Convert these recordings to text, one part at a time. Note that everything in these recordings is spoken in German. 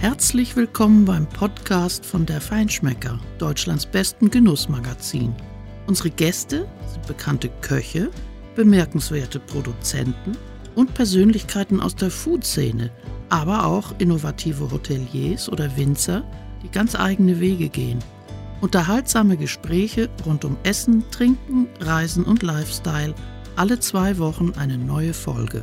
Herzlich willkommen beim Podcast von der Feinschmecker, Deutschlands besten Genussmagazin. Unsere Gäste sind bekannte Köche, bemerkenswerte Produzenten und Persönlichkeiten aus der Food-Szene, aber auch innovative Hoteliers oder Winzer, die ganz eigene Wege gehen. Unterhaltsame Gespräche rund um Essen, Trinken, Reisen und Lifestyle. Alle zwei Wochen eine neue Folge.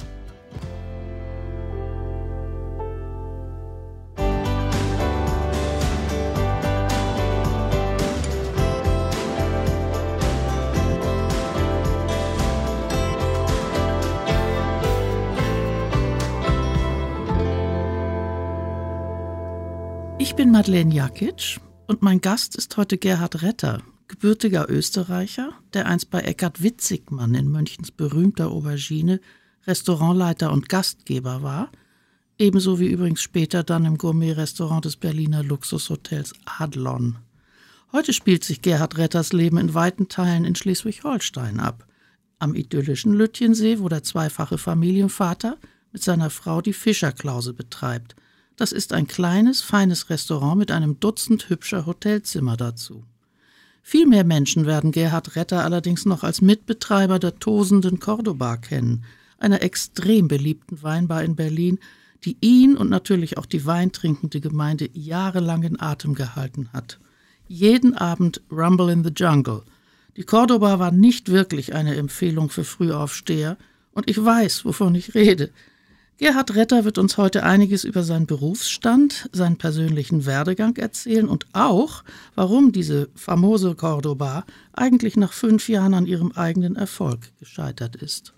Madeleine Jakic und mein Gast ist heute Gerhard Retter, gebürtiger Österreicher, der einst bei Eckhard Witzigmann in Münchens berühmter Aubergine Restaurantleiter und Gastgeber war, ebenso wie übrigens später dann im Gourmet-Restaurant des Berliner Luxushotels Adlon. Heute spielt sich Gerhard Retters Leben in weiten Teilen in Schleswig-Holstein ab. Am idyllischen Lütjensee, wo der zweifache Familienvater mit seiner Frau die Fischerklause betreibt – das ist ein kleines, feines Restaurant mit einem Dutzend hübscher Hotelzimmer dazu. Viel mehr Menschen werden Gerhard Retter allerdings noch als Mitbetreiber der tosenden Cordoba kennen, einer extrem beliebten Weinbar in Berlin, die ihn und natürlich auch die weintrinkende Gemeinde jahrelang in Atem gehalten hat. Jeden Abend Rumble in the Jungle. Die Cordoba war nicht wirklich eine Empfehlung für Frühaufsteher, und ich weiß, wovon ich rede. Gerhard Retter wird uns heute einiges über seinen Berufsstand, seinen persönlichen Werdegang erzählen und auch, warum diese famose Cordoba eigentlich nach fünf Jahren an ihrem eigenen Erfolg gescheitert ist.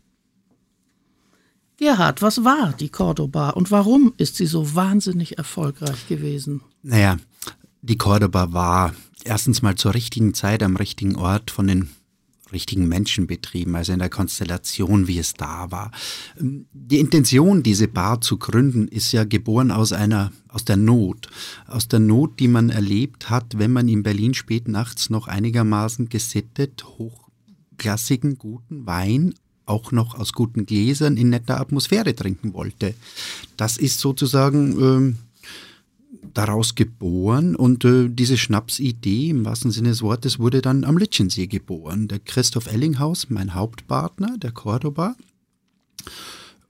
Gerhard, was war die Cordoba und warum ist sie so wahnsinnig erfolgreich gewesen? Naja, die Cordoba war erstens mal zur richtigen Zeit am richtigen Ort von den richtigen Menschen betrieben, also in der Konstellation, wie es da war. Die Intention, diese Bar zu gründen, ist ja geboren aus einer, aus der Not. Aus der Not, die man erlebt hat, wenn man in Berlin spät nachts noch einigermaßen gesittet, hochklassigen, guten Wein auch noch aus guten Gläsern in netter Atmosphäre trinken wollte. Das ist sozusagen ähm, daraus geboren und äh, diese Schnapsidee im wahrsten Sinne des Wortes wurde dann am Litschensee geboren. Der Christoph Ellinghaus, mein Hauptpartner, der Cordoba,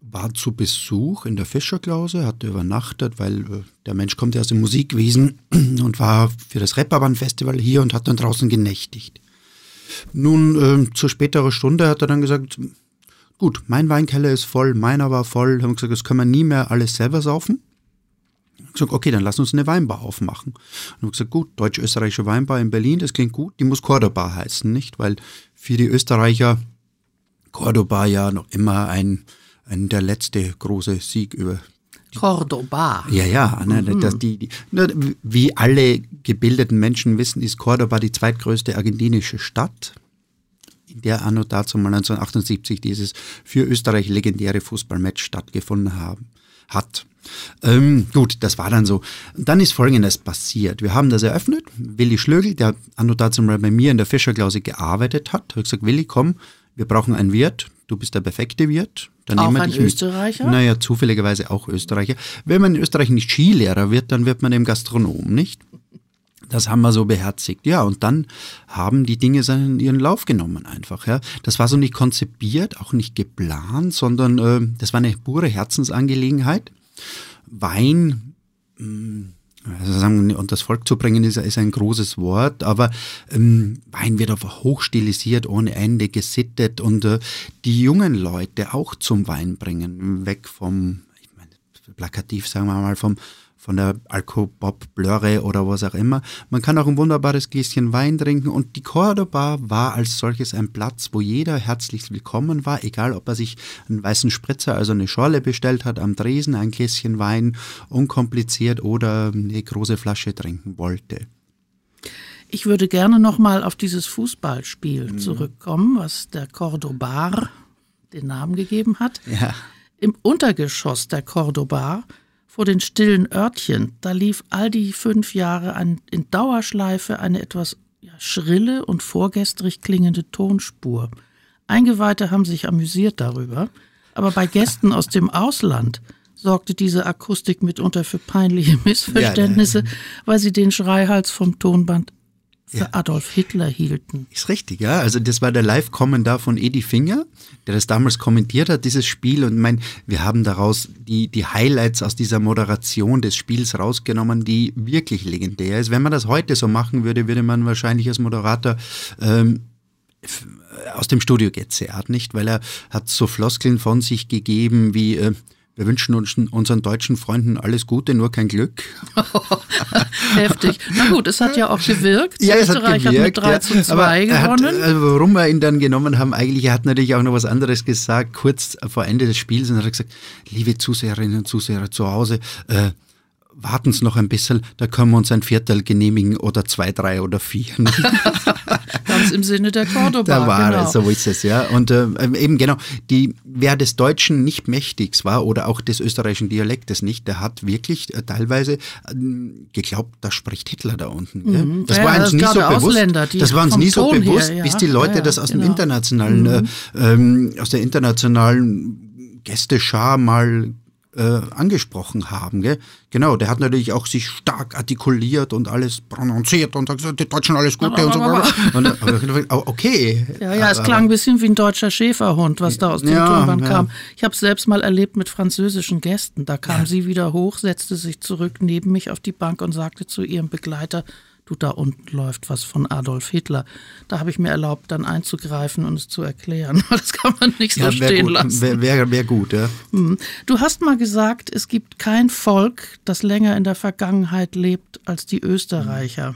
war zu Besuch in der Fischerklause, hatte übernachtet, weil äh, der Mensch kommt ja aus dem Musikwesen und war für das Reeperbahn-Festival hier und hat dann draußen genächtigt. Nun, äh, zur späteren Stunde hat er dann gesagt, gut, mein Weinkeller ist voll, meiner war voll, haben gesagt, das können wir nie mehr alles selber saufen gesagt, okay, dann lass uns eine Weinbar aufmachen. Und habe gesagt, gut, deutsch-österreichische Weinbar in Berlin, das klingt gut, die muss Cordoba heißen, nicht? Weil für die Österreicher Cordoba ja noch immer ein, ein der letzte große Sieg über Cordoba. Ja, ja. Ne, mhm. das, die, die, ne, wie alle gebildeten Menschen wissen, ist Cordoba die zweitgrößte argentinische Stadt, in der anno dazu mal 1978 dieses für Österreich legendäre Fußballmatch stattgefunden haben, hat. Ähm, gut, das war dann so. Dann ist Folgendes passiert. Wir haben das eröffnet. Willi Schlögel, der anno dazu mal bei mir in der Fischerklause gearbeitet hat, hat gesagt, Willi, komm, wir brauchen einen Wirt. Du bist der perfekte Wirt. Dann auch ein Österreicher? Mit. Naja, zufälligerweise auch Österreicher. Wenn man in Österreich nicht Skilehrer wird, dann wird man eben Gastronom, nicht? Das haben wir so beherzigt. Ja, und dann haben die Dinge seinen, ihren Lauf genommen einfach. Ja. Das war so nicht konzipiert, auch nicht geplant, sondern äh, das war eine pure Herzensangelegenheit. Wein, mm, also sagen, und das Volk zu bringen, ist, ist ein großes Wort, aber ähm, Wein wird einfach hochstilisiert, ohne Ende gesittet und äh, die jungen Leute auch zum Wein bringen, weg vom, ich meine, plakativ sagen wir mal, vom, von der Alkopop Blöre oder was auch immer. Man kann auch ein wunderbares Gläschen Wein trinken und die Cordoba war als solches ein Platz, wo jeder herzlich willkommen war, egal ob er sich einen weißen Spritzer, also eine Schorle bestellt hat am Dresen, ein Gläschen Wein, unkompliziert oder eine große Flasche trinken wollte. Ich würde gerne nochmal auf dieses Fußballspiel mhm. zurückkommen, was der Cordobar den Namen gegeben hat. Ja. Im Untergeschoss der Cordobar vor den stillen Örtchen, da lief all die fünf Jahre an, in Dauerschleife eine etwas ja, schrille und vorgestrig klingende Tonspur. Eingeweihte haben sich amüsiert darüber, aber bei Gästen aus dem Ausland sorgte diese Akustik mitunter für peinliche Missverständnisse, ja, ja. weil sie den Schreihals vom Tonband für ja. Adolf Hitler hielten. Ist richtig, ja. Also das war der Live-Kommentar von Edi Finger, der das damals kommentiert hat, dieses Spiel. Und mein, wir haben daraus die, die Highlights aus dieser Moderation des Spiels rausgenommen, die wirklich legendär ist. Wenn man das heute so machen würde, würde man wahrscheinlich als Moderator ähm, aus dem Studio gezerrt, nicht? Weil er hat so Floskeln von sich gegeben wie... Äh, wir wünschen uns, unseren deutschen Freunden alles Gute, nur kein Glück. Heftig. Na gut, es hat ja auch gewirkt. Ja, es Österreich hat, gewirkt, hat mit 3 zu 2 gewonnen. Hat, also warum wir ihn dann genommen haben, eigentlich, er hat natürlich auch noch was anderes gesagt, kurz vor Ende des Spiels, und hat gesagt, liebe Zuseherinnen und Zuseher zu Hause, äh, warten Sie noch ein bisschen, da können wir uns ein Viertel genehmigen oder zwei, drei oder vier. Ganz im Sinne der Cordoba. Da war genau. es, so ist es, ja. Und äh, eben genau, die, wer des Deutschen nicht mächtig war oder auch des österreichischen Dialektes nicht, der hat wirklich äh, teilweise äh, geglaubt, da spricht Hitler da unten. Mhm. Das ja, war uns nie so bewusst. Das war uns nie so bewusst, ja. bis die Leute ja, das aus genau. dem internationalen, mhm. äh, ähm, aus der internationalen Gästeschar mal äh, angesprochen haben. Gell? Genau, der hat natürlich auch sich stark artikuliert und alles prononciert und hat gesagt, die Deutschen alles Gute und so. Und, okay. Ja, ja, es klang ein bisschen wie ein deutscher Schäferhund, was da aus dem ja, Tonband ja. kam. Ich habe es selbst mal erlebt mit französischen Gästen. Da kam ja. sie wieder hoch, setzte sich zurück neben mich auf die Bank und sagte zu ihrem Begleiter, du, da unten läuft was von Adolf Hitler. Da habe ich mir erlaubt, dann einzugreifen und es zu erklären. Das kann man nicht so ja, stehen gut, lassen. Wäre wär, wär gut, ja. Hm. Du hast mal gesagt, es gibt kein Volk, das länger in der Vergangenheit lebt als die Österreicher. Hm.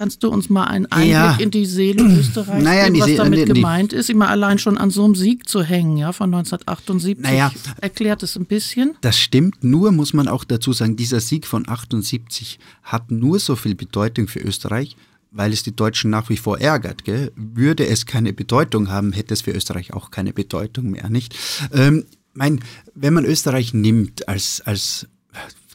Kannst du uns mal einen Einblick ja. in die Seele Österreichs naja, geben, was See damit die, gemeint ist? Immer allein schon an so einem Sieg zu hängen, ja, von 1978. Naja, erklärt es ein bisschen. Das stimmt, nur muss man auch dazu sagen, dieser Sieg von 78 hat nur so viel Bedeutung für Österreich, weil es die Deutschen nach wie vor ärgert. Gell? Würde es keine Bedeutung haben, hätte es für Österreich auch keine Bedeutung mehr, nicht? Ähm, mein, wenn man Österreich nimmt als, als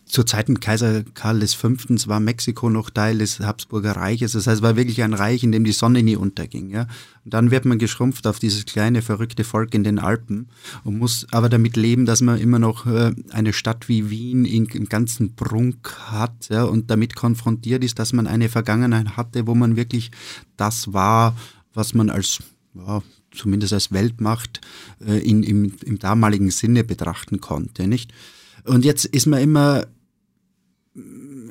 zur Zeiten Kaiser Karl V. war Mexiko noch Teil des Habsburger Reiches. Das heißt, es war wirklich ein Reich, in dem die Sonne nie unterging. Ja? Und dann wird man geschrumpft auf dieses kleine, verrückte Volk in den Alpen und muss aber damit leben, dass man immer noch äh, eine Stadt wie Wien in, im ganzen Prunk hat ja? und damit konfrontiert ist, dass man eine Vergangenheit hatte, wo man wirklich das war, was man als ja, zumindest als Weltmacht äh, in, im, im damaligen Sinne betrachten konnte, nicht? Und jetzt ist man immer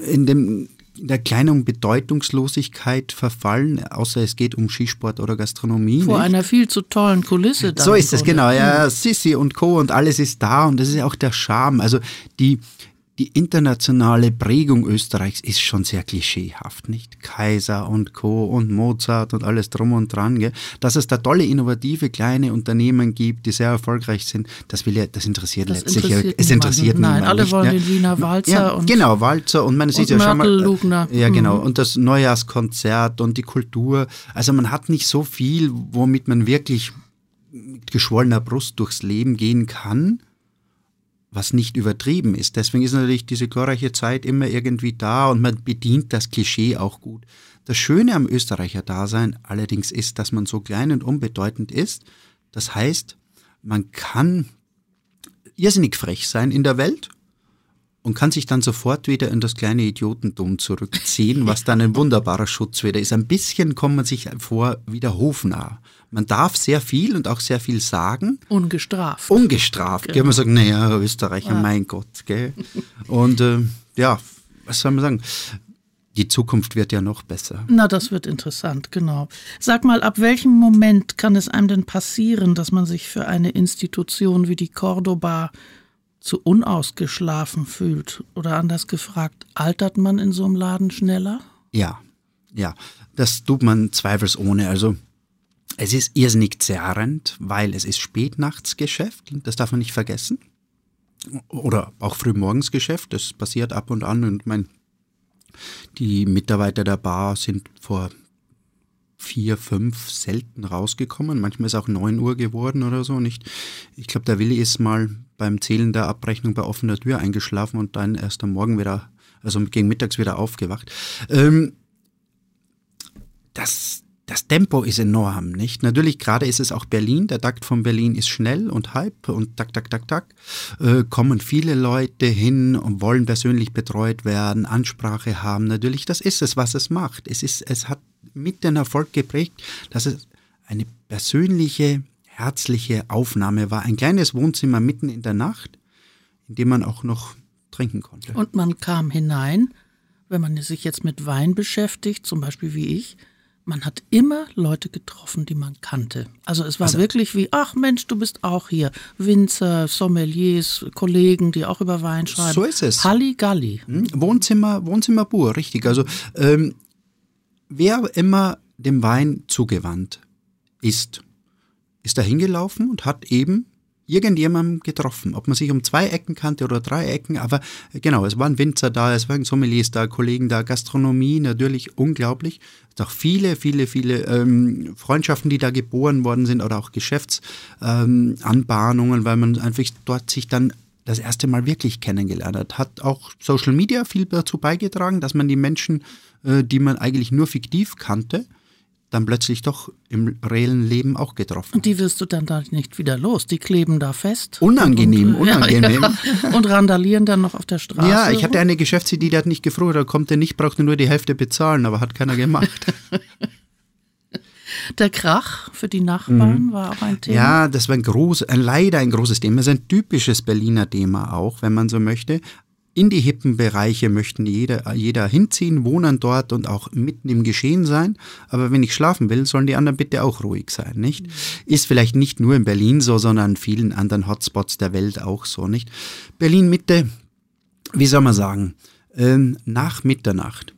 in dem in der kleinen Bedeutungslosigkeit verfallen, außer es geht um Skisport oder Gastronomie. Vor nicht? einer viel zu tollen Kulisse. So ist es, genau. Ja, Sissi und Co. und alles ist da und das ist auch der Charme. Also die, die internationale Prägung Österreichs ist schon sehr klischeehaft, nicht? Kaiser und Co. und Mozart und alles drum und dran. Gell? Dass es da tolle, innovative kleine Unternehmen gibt, die sehr erfolgreich sind, das will ja, das interessiert das letztlich. Interessiert es interessiert niemanden. Nein, alle nicht, wollen ja. den Wiener Walzer ja, und genau Walzer und man sieht ja schon mal. Lugner. Ja, genau. Mhm. Und das Neujahrskonzert und die Kultur. Also man hat nicht so viel, womit man wirklich mit geschwollener Brust durchs Leben gehen kann was nicht übertrieben ist. Deswegen ist natürlich diese glorreiche Zeit immer irgendwie da und man bedient das Klischee auch gut. Das Schöne am Österreicher-Dasein allerdings ist, dass man so klein und unbedeutend ist. Das heißt, man kann irrsinnig frech sein in der Welt und kann sich dann sofort wieder in das kleine Idiotentum zurückziehen, was dann ein wunderbarer Schutz wieder ist. Ein bisschen kommt man sich vor wieder hofnah. Man darf sehr viel und auch sehr viel sagen. Ungestraft. Ungestraft. Genau. Man sagt, naja, Österreicher, ja. mein Gott. Gell? Und äh, ja, was soll man sagen? Die Zukunft wird ja noch besser. Na, das wird interessant, genau. Sag mal, ab welchem Moment kann es einem denn passieren, dass man sich für eine Institution wie die Cordoba zu unausgeschlafen fühlt? Oder anders gefragt, altert man in so einem Laden schneller? Ja, ja, das tut man zweifelsohne. Also es ist irrsinnig zerrend, weil es ist Spätnachtsgeschäft, das darf man nicht vergessen. Oder auch Frühmorgensgeschäft, das passiert ab und an. Und mein, die Mitarbeiter der Bar sind vor vier, fünf selten rausgekommen. Manchmal ist auch neun Uhr geworden oder so. Nicht. Ich glaube, der Willi ist mal beim Zählen der Abrechnung bei offener Tür eingeschlafen und dann erst am Morgen wieder, also gegen mittags wieder aufgewacht. Ähm, das das Tempo ist enorm, nicht? Natürlich, gerade ist es auch Berlin. Der Takt von Berlin ist schnell und hype und tak, tak, tak, tak. Äh, kommen viele Leute hin und wollen persönlich betreut werden, Ansprache haben. Natürlich, das ist es, was es macht. Es ist, es hat mit den Erfolg geprägt, dass es eine persönliche, herzliche Aufnahme war. Ein kleines Wohnzimmer mitten in der Nacht, in dem man auch noch trinken konnte. Und man kam hinein, wenn man sich jetzt mit Wein beschäftigt, zum Beispiel wie ich, man hat immer Leute getroffen, die man kannte. Also es war also, wirklich wie, ach Mensch, du bist auch hier. Winzer, Sommeliers, Kollegen, die auch über Wein schreiben. So ist es. Halligalli. Hm? Wohnzimmer, Wohnzimmer pur, richtig. Also ähm, wer immer dem Wein zugewandt ist, ist da hingelaufen und hat eben irgendjemandem getroffen. Ob man sich um zwei Ecken kannte oder drei Ecken, aber genau, es waren Winzer da, es waren Sommeliers da, Kollegen da, Gastronomie natürlich unglaublich. Es auch viele, viele, viele ähm, Freundschaften, die da geboren worden sind oder auch Geschäftsanbahnungen, ähm, weil man einfach dort sich dann das erste Mal wirklich kennengelernt hat. Hat auch Social Media viel dazu beigetragen, dass man die Menschen, äh, die man eigentlich nur fiktiv kannte, dann plötzlich doch im reellen Leben auch getroffen. Und die wirst du dann da nicht wieder los. Die kleben da fest. Unangenehm, und, unangenehm. Ja, ja. Und randalieren dann noch auf der Straße. Ja, ich hatte eine Geschäftsidee, die hat nicht gefroren, da kommt er nicht, brauchte nur die Hälfte bezahlen, aber hat keiner gemacht. Der Krach für die Nachbarn mhm. war auch ein Thema. Ja, das war ein groß, leider ein großes Thema. Das ist ein typisches Berliner Thema auch, wenn man so möchte in die hippen Bereiche möchten jeder, jeder hinziehen, wohnen dort und auch mitten im Geschehen sein. Aber wenn ich schlafen will, sollen die anderen bitte auch ruhig sein, nicht? Ist vielleicht nicht nur in Berlin so, sondern in vielen anderen Hotspots der Welt auch so, nicht? Berlin Mitte, wie soll man sagen, ähm, nach Mitternacht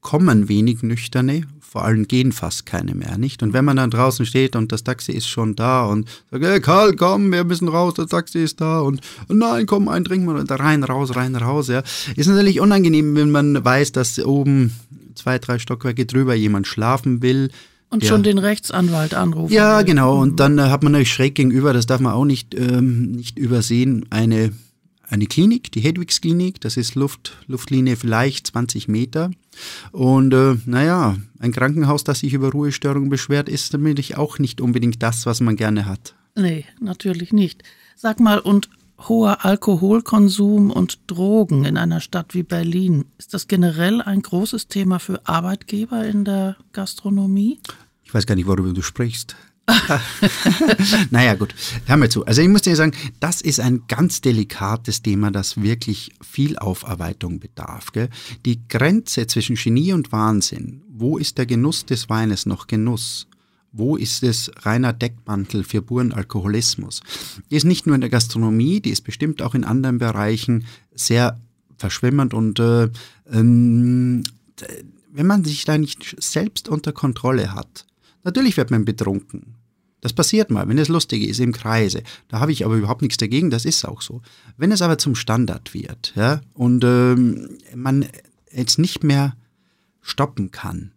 kommen wenig Nüchterne, vor allem gehen fast keine mehr, nicht? Und wenn man dann draußen steht und das Taxi ist schon da und sagt, hey Karl, komm, wir müssen raus, das Taxi ist da und, nein, komm, ein wir da rein, raus, rein, raus, ja. Ist natürlich unangenehm, wenn man weiß, dass oben zwei, drei Stockwerke drüber jemand schlafen will. Und ja. schon den Rechtsanwalt anrufen. Ja, will. genau. Und dann äh, hat man natürlich schräg gegenüber, das darf man auch nicht, ähm, nicht übersehen, eine eine Klinik, die Hedwigs Klinik, das ist Luft, Luftlinie vielleicht 20 Meter. Und äh, naja, ein Krankenhaus, das sich über Ruhestörungen beschwert, ist natürlich auch nicht unbedingt das, was man gerne hat. Nee, natürlich nicht. Sag mal, und hoher Alkoholkonsum und Drogen in einer Stadt wie Berlin, ist das generell ein großes Thema für Arbeitgeber in der Gastronomie? Ich weiß gar nicht, worüber du sprichst. naja, gut, hören wir zu. Also ich muss dir sagen, das ist ein ganz delikates Thema, das wirklich viel Aufarbeitung bedarf. Gell? Die Grenze zwischen Genie und Wahnsinn, wo ist der Genuss des Weines noch Genuss? Wo ist es reiner Deckmantel für puren Alkoholismus? Die ist nicht nur in der Gastronomie, die ist bestimmt auch in anderen Bereichen sehr verschwimmend und äh, ähm, wenn man sich da nicht selbst unter Kontrolle hat, Natürlich wird man betrunken. Das passiert mal, wenn es lustig ist im Kreise. Da habe ich aber überhaupt nichts dagegen, das ist auch so. Wenn es aber zum Standard wird ja, und ähm, man jetzt nicht mehr stoppen kann,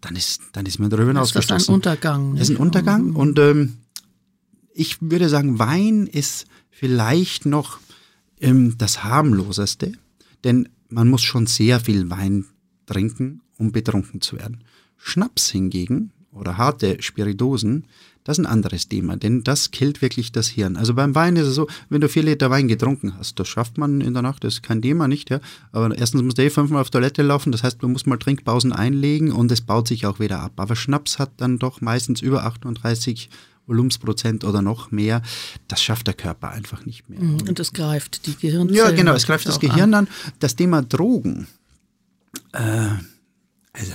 dann ist, dann ist man darüber hinausgestoßen. Das ist ein Untergang. Das ist ein Untergang und ähm, ich würde sagen, Wein ist vielleicht noch ähm, das harmloseste, denn man muss schon sehr viel Wein trinken, um betrunken zu werden. Schnaps hingegen oder harte Spiritosen, das ist ein anderes Thema, denn das killt wirklich das Hirn. Also beim Wein ist es so, wenn du vier Liter Wein getrunken hast, das schafft man in der Nacht, das ist kein Thema, nicht? Ja? Aber erstens musst du eh fünfmal auf Toilette laufen, das heißt, du musst mal Trinkpausen einlegen und es baut sich auch wieder ab. Aber Schnaps hat dann doch meistens über 38 Volumensprozent oder noch mehr, das schafft der Körper einfach nicht mehr. Mhm, und es greift die Gehirnzellen. Ja, genau, es greift das Gehirn an. an. Das Thema Drogen, äh, also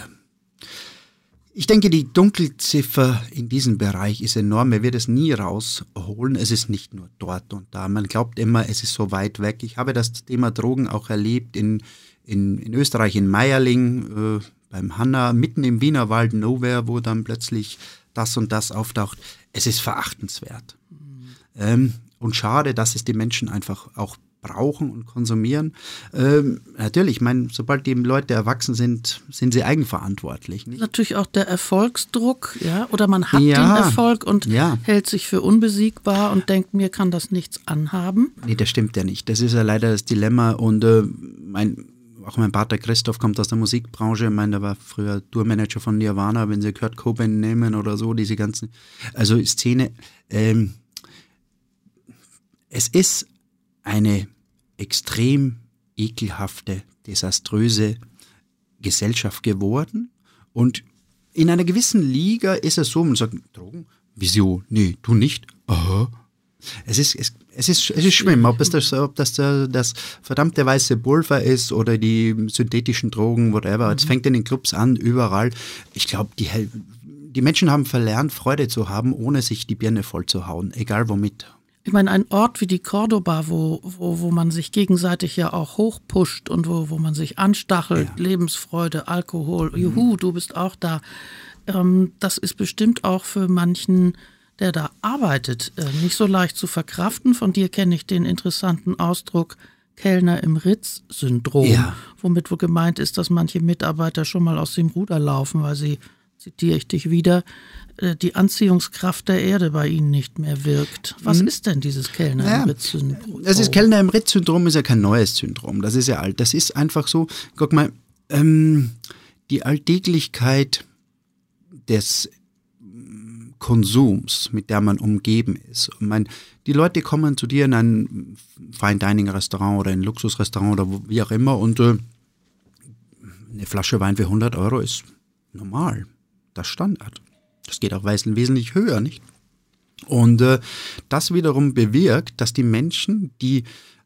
ich denke, die Dunkelziffer in diesem Bereich ist enorm. Man wird es nie rausholen. Es ist nicht nur dort und da. Man glaubt immer, es ist so weit weg. Ich habe das Thema Drogen auch erlebt in, in, in Österreich, in Meierling, äh, beim Hanna, mitten im Wienerwald, Nowhere, wo dann plötzlich das und das auftaucht. Es ist verachtenswert. Mhm. Ähm, und schade, dass es die Menschen einfach auch brauchen und konsumieren. Ähm, natürlich, ich meine, sobald die Leute erwachsen sind, sind sie eigenverantwortlich. Nicht? Natürlich auch der Erfolgsdruck, ja, oder man hat ja, den Erfolg und ja. hält sich für unbesiegbar und denkt, mir kann das nichts anhaben. Nee, das stimmt ja nicht. Das ist ja leider das Dilemma und äh, mein auch mein Vater Christoph kommt aus der Musikbranche. Ich meine, der war früher Tourmanager von Nirvana, wenn sie Kurt Cobain nehmen oder so, diese ganzen, also Szene. Ähm, es ist eine extrem ekelhafte, desaströse Gesellschaft geworden und in einer gewissen Liga ist es so, man sagt, Drogen? Wieso? Nee, du nicht? Aha. Es ist, es, es ist, es ist schlimm, ob, es das, ob das das verdammte weiße Pulver ist oder die synthetischen Drogen, whatever. Es mhm. fängt in den Clubs an, überall. Ich glaube, die, die Menschen haben verlernt, Freude zu haben, ohne sich die Birne voll zu hauen, egal womit. Ich meine, ein Ort wie die Cordoba, wo, wo, wo man sich gegenseitig ja auch hochpusht und wo, wo man sich anstachelt, ja. Lebensfreude, Alkohol, mhm. juhu, du bist auch da. Ähm, das ist bestimmt auch für manchen, der da arbeitet, äh, nicht so leicht zu verkraften. Von dir kenne ich den interessanten Ausdruck Kellner im Ritz-Syndrom, ja. womit wohl gemeint ist, dass manche Mitarbeiter schon mal aus dem Ruder laufen, weil sie zitiere ich dich wieder, äh, die Anziehungskraft der Erde bei Ihnen nicht mehr wirkt. Was mhm. ist denn dieses Kellner naja, im Ritz-Syndrom? Das ist Kellner im Ritz-Syndrom ist ja kein neues Syndrom. Das ist ja alt. Das ist einfach so, guck mal, ähm, die Alltäglichkeit des mm, Konsums, mit der man umgeben ist. Und mein, die Leute kommen zu dir in ein Fine Dining Restaurant oder ein Luxusrestaurant oder wo, wie auch immer und äh, eine Flasche Wein für 100 Euro ist normal das Standard. Das geht auch wesentlich höher, nicht? Und äh, das wiederum bewirkt, dass die Menschen, die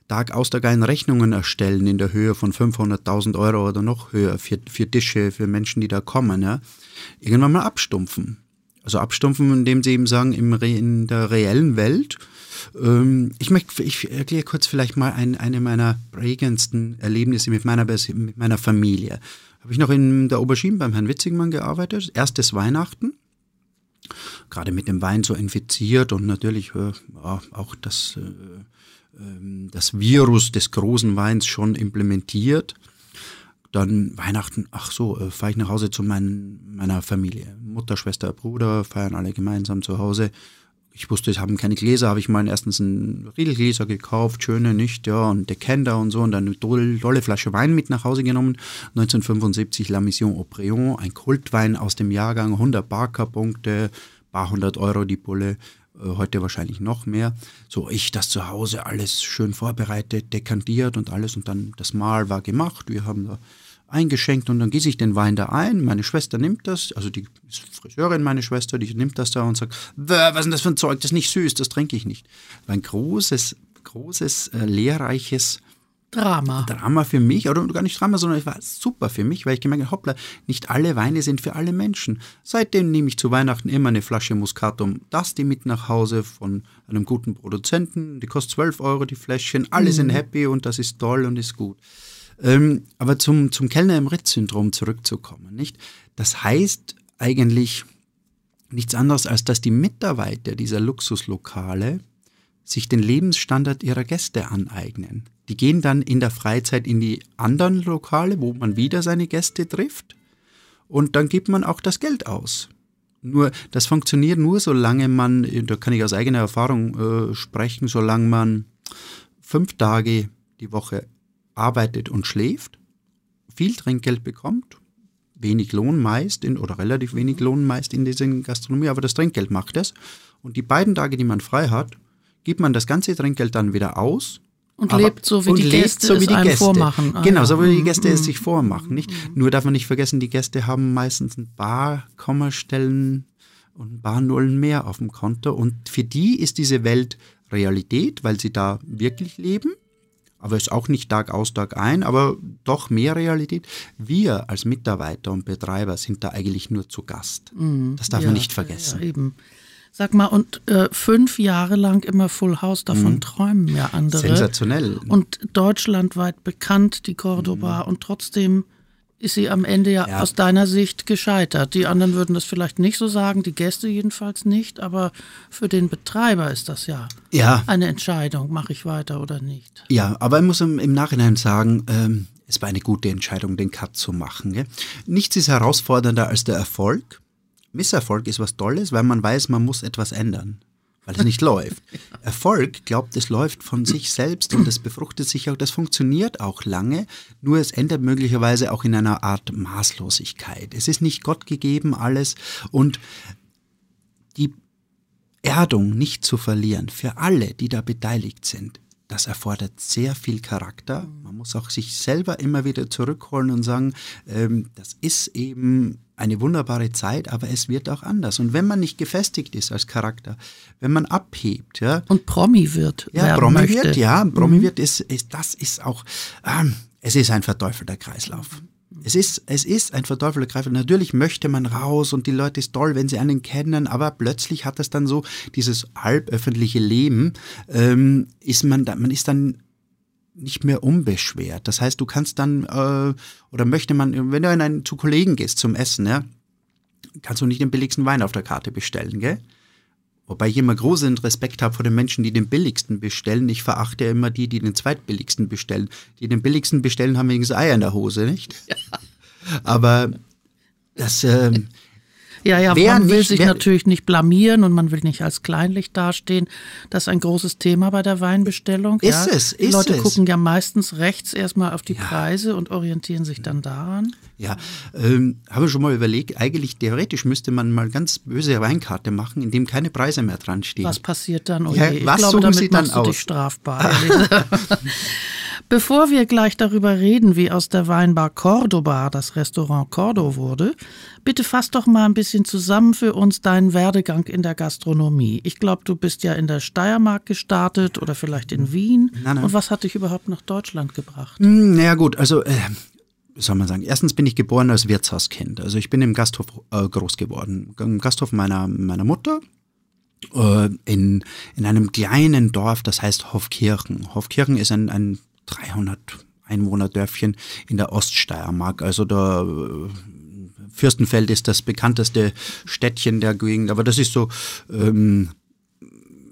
Tag aus Tag ein Rechnungen erstellen in der Höhe von 500.000 Euro oder noch höher für, für Tische, für Menschen, die da kommen, ja, irgendwann mal abstumpfen. Also abstumpfen, indem sie eben sagen, im in der reellen Welt, ähm, ich möchte, ich erkläre kurz vielleicht mal ein, eine meiner prägendsten Erlebnisse mit meiner, mit meiner Familie habe ich noch in der Aubergine beim Herrn Witzigmann gearbeitet. Erstes Weihnachten. Gerade mit dem Wein so infiziert und natürlich äh, auch das, äh, ähm, das Virus des großen Weins schon implementiert. Dann Weihnachten, ach so, äh, fahre ich nach Hause zu mein, meiner Familie. Mutter, Schwester, Bruder, feiern alle gemeinsam zu Hause ich wusste, ich habe keine Gläser, habe ich mal erstens ein Riedelgläser gekauft, schöne nicht, ja, und Decanter und so, und dann eine tolle, Flasche Wein mit nach Hause genommen. 1975 La Mission Aubryon, ein Kultwein aus dem Jahrgang, 100 Barker-Punkte, paar hundert Euro die Bulle, äh, heute wahrscheinlich noch mehr. So, ich das zu Hause alles schön vorbereitet, dekantiert und alles, und dann das Mahl war gemacht. Wir haben da eingeschenkt und dann gieße ich den Wein da ein. Meine Schwester nimmt das, also die Friseurin, meine Schwester, die nimmt das da und sagt, was ist denn das für ein Zeug, das ist nicht süß, das trinke ich nicht. Ein großes, großes, äh, lehrreiches Drama. Drama für mich, oder gar nicht Drama, sondern es war super für mich, weil ich gemerkt habe, hoppla, nicht alle Weine sind für alle Menschen. Seitdem nehme ich zu Weihnachten immer eine Flasche Muscatum Dusty mit nach Hause von einem guten Produzenten. Die kostet 12 Euro, die Fläschchen. Alle mhm. sind happy und das ist toll und ist gut. Ähm, aber zum, zum Kellner im Ritz-Syndrom zurückzukommen, nicht? Das heißt eigentlich nichts anderes, als dass die Mitarbeiter dieser Luxuslokale sich den Lebensstandard ihrer Gäste aneignen. Die gehen dann in der Freizeit in die anderen Lokale, wo man wieder seine Gäste trifft und dann gibt man auch das Geld aus. Nur, das funktioniert nur, solange man, da kann ich aus eigener Erfahrung äh, sprechen, solange man fünf Tage die Woche arbeitet und schläft, viel Trinkgeld bekommt, wenig Lohn meist in, oder relativ wenig Lohn meist in dieser Gastronomie, aber das Trinkgeld macht es. Und die beiden Tage, die man frei hat, gibt man das ganze Trinkgeld dann wieder aus. Und aber, lebt so, wie die Gäste so wie die Gäste. vormachen. Ah, genau, so wie die Gäste mm, es sich vormachen. Nicht? Mm. Nur darf man nicht vergessen, die Gäste haben meistens ein paar Kommastellen und ein paar Nullen mehr auf dem Konto. Und für die ist diese Welt Realität, weil sie da wirklich leben aber ist auch nicht Tag aus, Tag ein, aber doch mehr Realität. Wir als Mitarbeiter und Betreiber sind da eigentlich nur zu Gast. Mhm. Das darf ja, man nicht vergessen. Ja, eben. Sag mal, und äh, fünf Jahre lang immer Full House, davon mhm. träumen ja andere. Sensationell. Und deutschlandweit bekannt, die Cordoba, mhm. und trotzdem ist sie am Ende ja, ja, aus deiner Sicht gescheitert. Die anderen würden das vielleicht nicht so sagen, die Gäste jedenfalls nicht, aber für den Betreiber ist das ja, ja. eine Entscheidung, mache ich weiter oder nicht. Ja, aber ich muss im, Nachhinein sagen, ähm, es war eine gute Entscheidung, den Cut zu machen. Gell? Nichts ist herausfordernder als der Erfolg. Misserfolg ist was Tolles, weil man weiß, man muss etwas ändern. Weil es nicht läuft. Erfolg glaubt, es läuft von sich selbst und es befruchtet sich auch, das funktioniert auch lange, nur es endet möglicherweise auch in einer Art Maßlosigkeit. Es ist nicht Gott gegeben alles und die Erdung nicht zu verlieren für alle, die da beteiligt sind, das erfordert sehr viel Charakter. Man muss auch sich selber immer wieder zurückholen und sagen, ähm, das ist eben eine wunderbare Zeit, aber es wird auch anders. Und wenn man nicht gefestigt ist als Charakter, wenn man abhebt, ja. Und Promi wird. Ja, Promi möchte. wird, ja, Promi mhm. wird, ist, ist, das ist auch, ähm, es ist ein verteufelter Kreislauf. Es ist, es ist ein verteufelter Kreislauf. Natürlich möchte man raus und die Leute ist toll, wenn sie einen kennen, aber plötzlich hat das dann so dieses halböffentliche Leben, ähm, ist man, man ist dann nicht mehr unbeschwert. Das heißt, du kannst dann, äh, oder möchte man, wenn du in einen, zu Kollegen gehst zum Essen, ja, kannst du nicht den billigsten Wein auf der Karte bestellen, gell? Wobei ich immer großen Respekt habe vor den Menschen, die den billigsten bestellen. Ich verachte immer die, die den zweitbilligsten bestellen. Die den billigsten bestellen, haben wenigstens Eier in der Hose, nicht? Ja. Aber das, ähm, ja, ja, wer man will nicht, sich natürlich nicht blamieren und man will nicht als kleinlich dastehen. Das ist ein großes Thema bei der Weinbestellung. Ist ja. es, ist Die Leute es. gucken ja meistens rechts erstmal auf die ja. Preise und orientieren sich dann daran. Ja, ähm, habe schon mal überlegt, eigentlich theoretisch müsste man mal ganz böse Weinkarte machen, in dem keine Preise mehr dran stehen. Was passiert dann? Oh ja, was glaube, damit Sie dann machst aus? du dich strafbar. Bevor wir gleich darüber reden, wie aus der Weinbar Cordoba das Restaurant Cordo wurde, bitte fass doch mal ein bisschen zusammen für uns deinen Werdegang in der Gastronomie. Ich glaube, du bist ja in der Steiermark gestartet oder vielleicht in Wien. Nein, nein. Und was hat dich überhaupt nach Deutschland gebracht? Hm, naja gut, also äh, soll man sagen, erstens bin ich geboren als Wirtshauskind. Also ich bin im Gasthof äh, groß geworden. Im Gasthof meiner, meiner Mutter äh, in, in einem kleinen Dorf, das heißt Hofkirchen. Hofkirchen ist ein, ein 300 Einwohnerdörfchen in der Oststeiermark. Also der äh, Fürstenfeld ist das bekannteste Städtchen der Gegend, aber das ist so, ähm,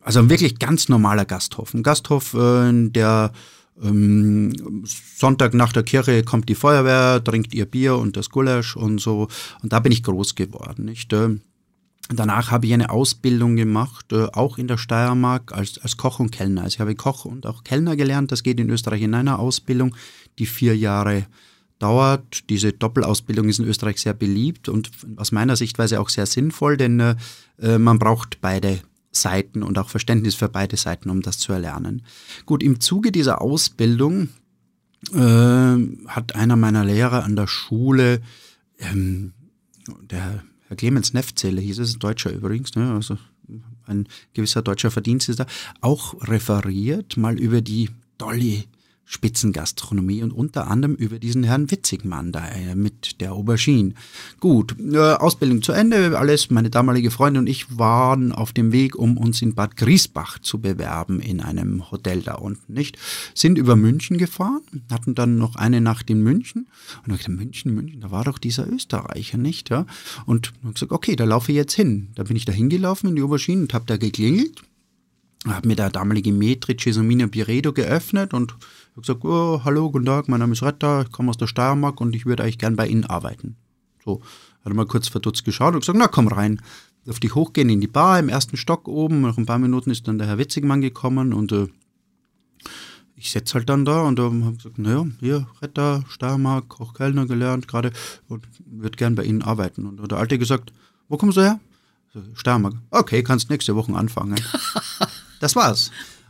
also ein wirklich ganz normaler Gasthof. Ein Gasthof, äh, der ähm, Sonntag nach der Kirche kommt die Feuerwehr, trinkt ihr Bier und das Gulasch und so. Und da bin ich groß geworden. Nicht? Ähm, Danach habe ich eine Ausbildung gemacht, äh, auch in der Steiermark als, als Koch und Kellner. Also ich habe Koch und auch Kellner gelernt. Das geht in Österreich in einer Ausbildung, die vier Jahre dauert. Diese Doppelausbildung ist in Österreich sehr beliebt und aus meiner Sichtweise auch sehr sinnvoll, denn äh, man braucht beide Seiten und auch Verständnis für beide Seiten, um das zu erlernen. Gut, im Zuge dieser Ausbildung äh, hat einer meiner Lehrer an der Schule, ähm, der Herr Clemens Neffzelle hieß es, ein Deutscher übrigens, ne, also ein gewisser deutscher Verdienst ist da, auch referiert mal über die Dolly Spitzengastronomie und unter anderem über diesen Herrn Witzigmann da äh, mit der Aubergine. Gut, äh, Ausbildung zu Ende, alles. Meine damalige Freundin und ich waren auf dem Weg, um uns in Bad Griesbach zu bewerben in einem Hotel da unten, nicht? Sind über München gefahren, hatten dann noch eine Nacht in München und ich dachte, München, München, da war doch dieser Österreicher, nicht? Ja? Und habe gesagt, okay, da laufe ich jetzt hin. Da bin ich da hingelaufen in die Aubergine und habe da geklingelt habe mir der damalige Metri Cesumina Piredo geöffnet und habe gesagt, oh, hallo, guten Tag, mein Name ist Retter, ich komme aus der Steiermark und ich würde eigentlich gern bei Ihnen arbeiten. So, hat er mal kurz verdutzt geschaut und gesagt, na komm rein. Durfte ich hochgehen in die Bar im ersten Stock oben. Nach ein paar Minuten ist dann der Herr Witzigmann gekommen und äh, ich setze halt dann da und äh, habe gesagt, naja, hier, Retter, Steiermark, auch Kellner gelernt gerade und würde gern bei Ihnen arbeiten. Und der Alte gesagt, wo kommst du her? Steiermark. Okay, kannst nächste Woche anfangen. Das war's.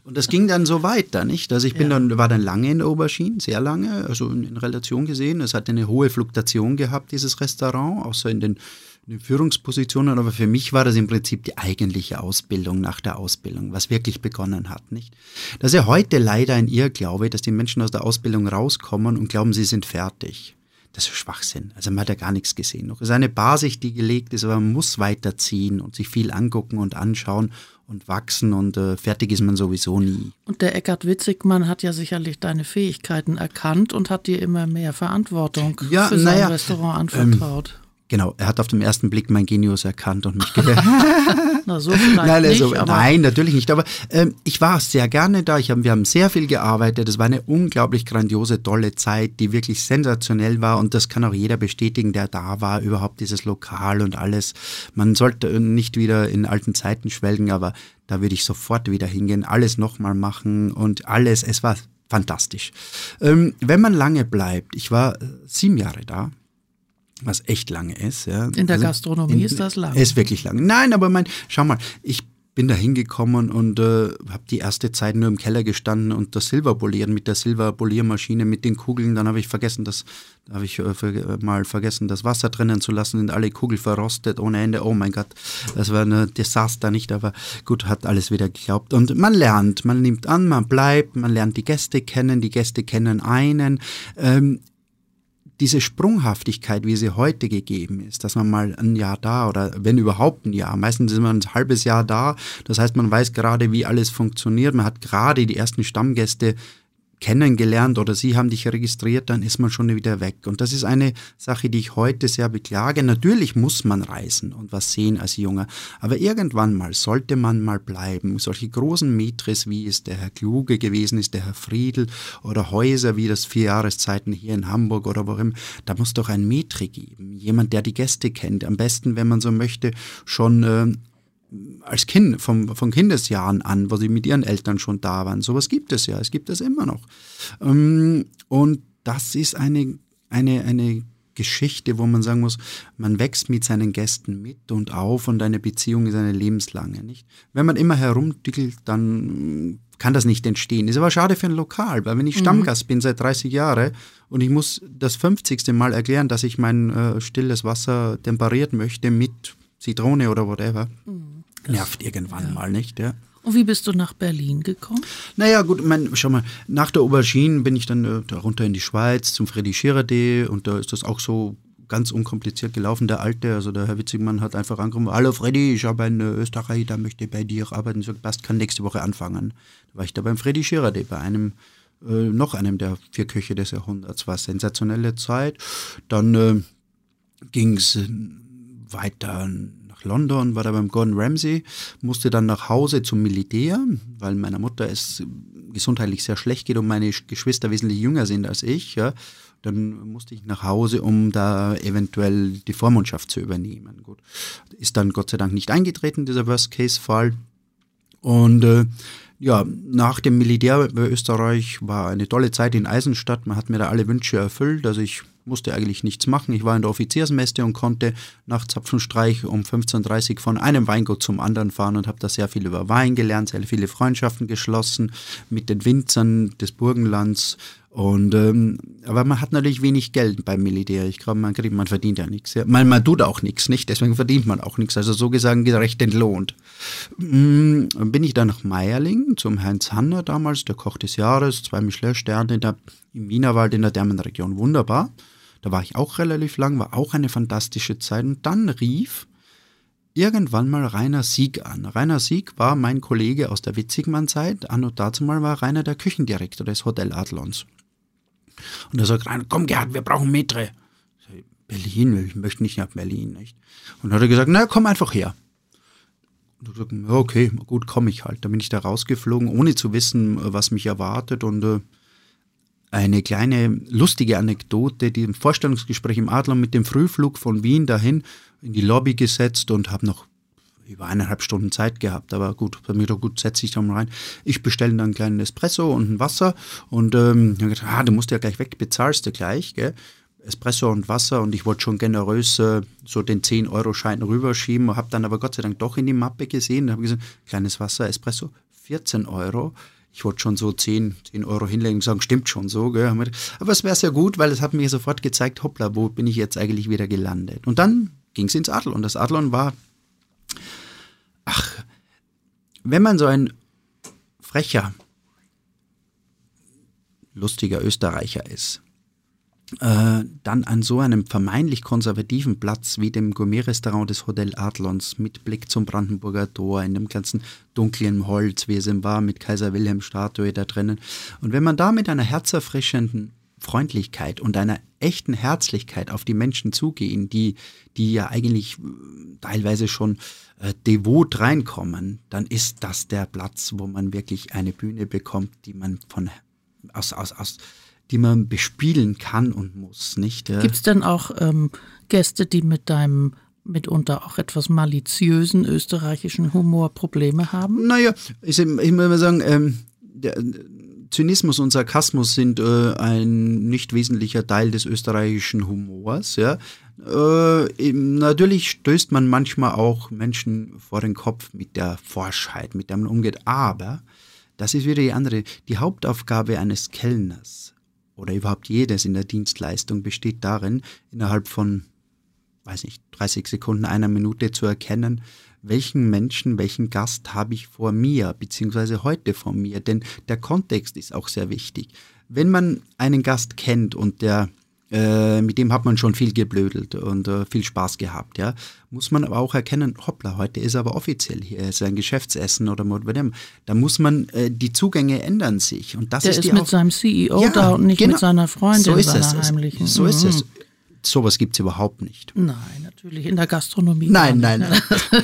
Und das ging dann so weiter, nicht? Also ich bin ja. dann, war dann lange in der Aubergine, sehr lange, also in, in, Relation gesehen. Es hat eine hohe Fluktuation gehabt, dieses Restaurant, außer in den, in den Führungspositionen. Aber für mich war das im Prinzip die eigentliche Ausbildung nach der Ausbildung, was wirklich begonnen hat, nicht? Das ist ja heute leider ein Irrglaube, dass die Menschen aus der Ausbildung rauskommen und glauben, sie sind fertig. Das ist Schwachsinn. Also man hat ja gar nichts gesehen noch. Es ist eine Basis, die gelegt ist, aber man muss weiterziehen und sich viel angucken und anschauen und wachsen und äh, fertig ist man sowieso nie. Und der Eckhard Witzigmann hat ja sicherlich deine Fähigkeiten erkannt und hat dir immer mehr Verantwortung ja, für sein ja, Restaurant anvertraut. Genau, er hat auf den ersten Blick mein Genius erkannt und mich Na, so vielleicht nein, also, nicht, nein, natürlich nicht. Aber ähm, ich war sehr gerne da. Ich hab, wir haben sehr viel gearbeitet. Es war eine unglaublich grandiose, tolle Zeit, die wirklich sensationell war. Und das kann auch jeder bestätigen, der da war. Überhaupt dieses Lokal und alles. Man sollte nicht wieder in alten Zeiten schwelgen, aber da würde ich sofort wieder hingehen, alles nochmal machen und alles. Es war fantastisch. Ähm, wenn man lange bleibt, ich war äh, sieben Jahre da, was echt lange ist. Ja. In der also, Gastronomie in, ist das lang. Ist wirklich lang. Nein, aber mein, schau mal, ich bin da hingekommen und äh, habe die erste Zeit nur im Keller gestanden und das Silber polieren mit der Silberpoliermaschine mit den Kugeln. Dann habe ich vergessen, das habe ich äh, mal vergessen, das Wasser drinnen zu lassen, sind alle Kugeln verrostet ohne Ende. Oh mein Gott, das war ein Desaster, nicht? Aber gut, hat alles wieder geglaubt. Und man lernt, man nimmt an, man bleibt, man lernt die Gäste kennen, die Gäste kennen einen. Ähm, diese Sprunghaftigkeit, wie sie heute gegeben ist, dass man mal ein Jahr da oder wenn überhaupt ein Jahr, meistens ist man ein halbes Jahr da, das heißt, man weiß gerade, wie alles funktioniert, man hat gerade die ersten Stammgäste kennengelernt oder sie haben dich registriert, dann ist man schon wieder weg. Und das ist eine Sache, die ich heute sehr beklage. Natürlich muss man reisen und was sehen als Junger, aber irgendwann mal sollte man mal bleiben. Solche großen Metris, wie es der Herr Kluge gewesen ist, der Herr Friedel oder Häuser wie das Vier Jahreszeiten hier in Hamburg oder wo immer, da muss doch ein Metri geben. Jemand, der die Gäste kennt. Am besten, wenn man so möchte, schon äh, als Kind, vom, von Kindesjahren an, wo sie mit ihren Eltern schon da waren. Sowas gibt es ja, es gibt es immer noch. Ähm, und das ist eine, eine, eine Geschichte, wo man sagen muss, man wächst mit seinen Gästen mit und auf und eine Beziehung ist eine lebenslange. Nicht? Wenn man immer herumdickelt, dann kann das nicht entstehen. Ist aber schade für ein Lokal, weil wenn ich mhm. Stammgast bin seit 30 Jahren und ich muss das 50. Mal erklären, dass ich mein äh, stilles Wasser temperiert möchte mit Zitrone oder whatever, mhm. Nervt irgendwann ja. mal nicht, ja. Und wie bist du nach Berlin gekommen? Naja, gut, mein, schau mal, nach der Aubergine bin ich dann äh, da runter in die Schweiz zum Freddy Schirade und da ist das auch so ganz unkompliziert gelaufen. Der Alte, also der Herr Witzigmann, hat einfach angerufen: Hallo Freddy, ich habe einen Österreicher, der möchte bei dir arbeiten. So, passt, kann nächste Woche anfangen. Da war ich da beim Freddy Schirade, bei einem, äh, noch einem der vier Köche des Jahrhunderts. War sensationelle Zeit. Dann äh, ging es weiter London, war da beim Gordon Ramsay, musste dann nach Hause zum Militär, weil meiner Mutter es gesundheitlich sehr schlecht geht und meine Geschwister wesentlich jünger sind als ich. Ja. Dann musste ich nach Hause, um da eventuell die Vormundschaft zu übernehmen. Gut. Ist dann Gott sei Dank nicht eingetreten, dieser Worst-Case-Fall. Und äh, ja, nach dem Militär bei Österreich war eine tolle Zeit in Eisenstadt. Man hat mir da alle Wünsche erfüllt. Also ich musste eigentlich nichts machen. Ich war in der Offiziersmesse und konnte nach Zapfenstreich um 15.30 Uhr von einem Weingut zum anderen fahren und habe da sehr viel über Wein gelernt, sehr viele Freundschaften geschlossen mit den Winzern des Burgenlands. Und, ähm, aber man hat natürlich wenig Geld beim Militär. Ich glaube, man, man verdient ja nichts. Ja. Man, man tut auch nichts, nicht? Deswegen verdient man auch nichts. Also so gesagt gerecht entlohnt. Mhm, bin ich dann nach Meierling zum Heinz Hanner damals, der Koch des Jahres, zwei Michelin-Sterne im Wienerwald in der Därmenregion. Wunderbar. Da war ich auch relativ lang, war auch eine fantastische Zeit. Und dann rief irgendwann mal Rainer Sieg an. Rainer Sieg war mein Kollege aus der Witzigmann-Zeit. Anno dazu mal war Rainer der Küchendirektor des Hotel Adlons. Und er sagt, Rainer, komm Gerhard, wir brauchen Metre. Berlin, ich möchte nicht nach Berlin. Nicht? Und dann hat er gesagt, na komm einfach her. Und ich gesagt, okay, gut, komme ich halt. Dann bin ich da rausgeflogen, ohne zu wissen, was mich erwartet. Und äh, eine kleine lustige Anekdote, die im Vorstellungsgespräch im Adler mit dem Frühflug von Wien dahin in die Lobby gesetzt und habe noch über eineinhalb Stunden Zeit gehabt. Aber gut, bei mir doch gut, setze ich da mal rein. Ich bestelle dann einen kleinen Espresso und ein Wasser und ähm, gedacht, ah, du musst ja gleich weg, bezahlst du gleich, gell? Espresso und Wasser und ich wollte schon generös äh, so den 10-Euro-Schein rüberschieben, habe dann aber Gott sei Dank doch in die Mappe gesehen und habe gesagt, kleines Wasser, Espresso, 14 Euro ich wollte schon so 10, 10 Euro hinlegen und sagen, stimmt schon so. Gell? Aber es wäre sehr gut, weil es hat mir sofort gezeigt, hoppla, wo bin ich jetzt eigentlich wieder gelandet? Und dann ging es ins Adlon. Und das Adlon war, ach, wenn man so ein frecher, lustiger Österreicher ist, äh, dann an so einem vermeintlich konservativen Platz wie dem Gourmet-Restaurant des Hotel Adlons mit Blick zum Brandenburger Tor, in dem ganzen dunklen Holz, wie es ihm war, mit Kaiser Wilhelm Statue da drinnen. Und wenn man da mit einer herzerfrischenden Freundlichkeit und einer echten Herzlichkeit auf die Menschen zugehen, die, die ja eigentlich äh, teilweise schon äh, devot reinkommen, dann ist das der Platz, wo man wirklich eine Bühne bekommt, die man von aus, aus, aus die man bespielen kann und muss, nicht? Gibt es denn auch ähm, Gäste, die mit deinem mitunter auch etwas maliziösen österreichischen Humor Probleme haben? Naja, ich, ich muss mal sagen, ähm, der, Zynismus und Sarkasmus sind äh, ein nicht wesentlicher Teil des österreichischen Humors. Ja. Äh, natürlich stößt man manchmal auch Menschen vor den Kopf mit der Forschheit, mit der man umgeht. Aber das ist wieder die andere. Die Hauptaufgabe eines Kellners oder überhaupt jedes in der Dienstleistung besteht darin, innerhalb von, weiß nicht, 30 Sekunden, einer Minute zu erkennen, welchen Menschen, welchen Gast habe ich vor mir, beziehungsweise heute vor mir. Denn der Kontext ist auch sehr wichtig. Wenn man einen Gast kennt und der äh, mit dem hat man schon viel geblödelt und äh, viel Spaß gehabt, ja. Muss man aber auch erkennen, hoppla, heute ist aber offiziell hier, ist ein Geschäftsessen oder whatever. Da muss man, äh, die Zugänge ändern sich. Und das Der ist, ist mit seinem CEO ja, da und nicht genau. mit seiner Freundin, so ist seiner es. heimlichen. So ist es. Mhm sowas gibt es überhaupt nicht. Nein, natürlich in der Gastronomie. Nein, nein, nein.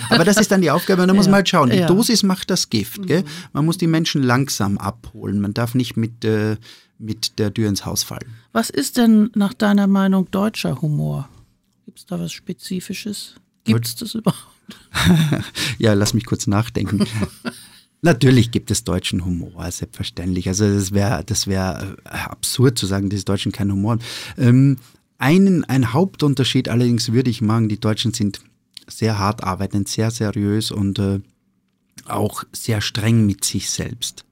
Aber das ist dann die Aufgabe, und da muss man halt schauen. Die ja. Dosis macht das Gift. Mhm. Man muss die Menschen langsam abholen. Man darf nicht mit, äh, mit der Tür ins Haus fallen. Was ist denn nach deiner Meinung deutscher Humor? Gibt es da was Spezifisches? Gibt es das überhaupt? ja, lass mich kurz nachdenken. Natürlich gibt es deutschen Humor, selbstverständlich. Also das wäre das wär äh, absurd zu sagen, dass die Deutschen keinen Humor haben. Ähm, einen, ein Hauptunterschied allerdings würde ich machen, die Deutschen sind sehr hart arbeitend, sehr seriös und äh, auch sehr streng mit sich selbst.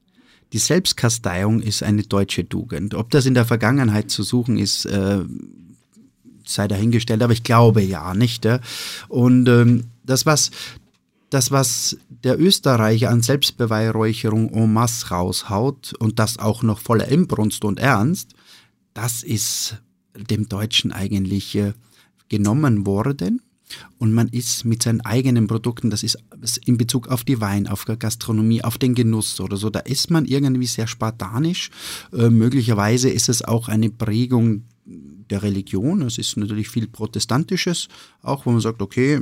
Die Selbstkasteiung ist eine deutsche Tugend. Ob das in der Vergangenheit zu suchen ist, äh, sei dahingestellt, aber ich glaube ja, nicht. Ja? Und ähm, das, was, das, was der Österreicher an Selbstbeweihräucherung en masse raushaut und das auch noch voller Imbrunst und Ernst, das ist dem Deutschen eigentlich äh, genommen worden. Und man ist mit seinen eigenen Produkten, das ist in Bezug auf die Wein, auf Gastronomie, auf den Genuss oder so, da ist man irgendwie sehr spartanisch. Äh, möglicherweise ist es auch eine Prägung der Religion. Es ist natürlich viel Protestantisches, auch wo man sagt, okay,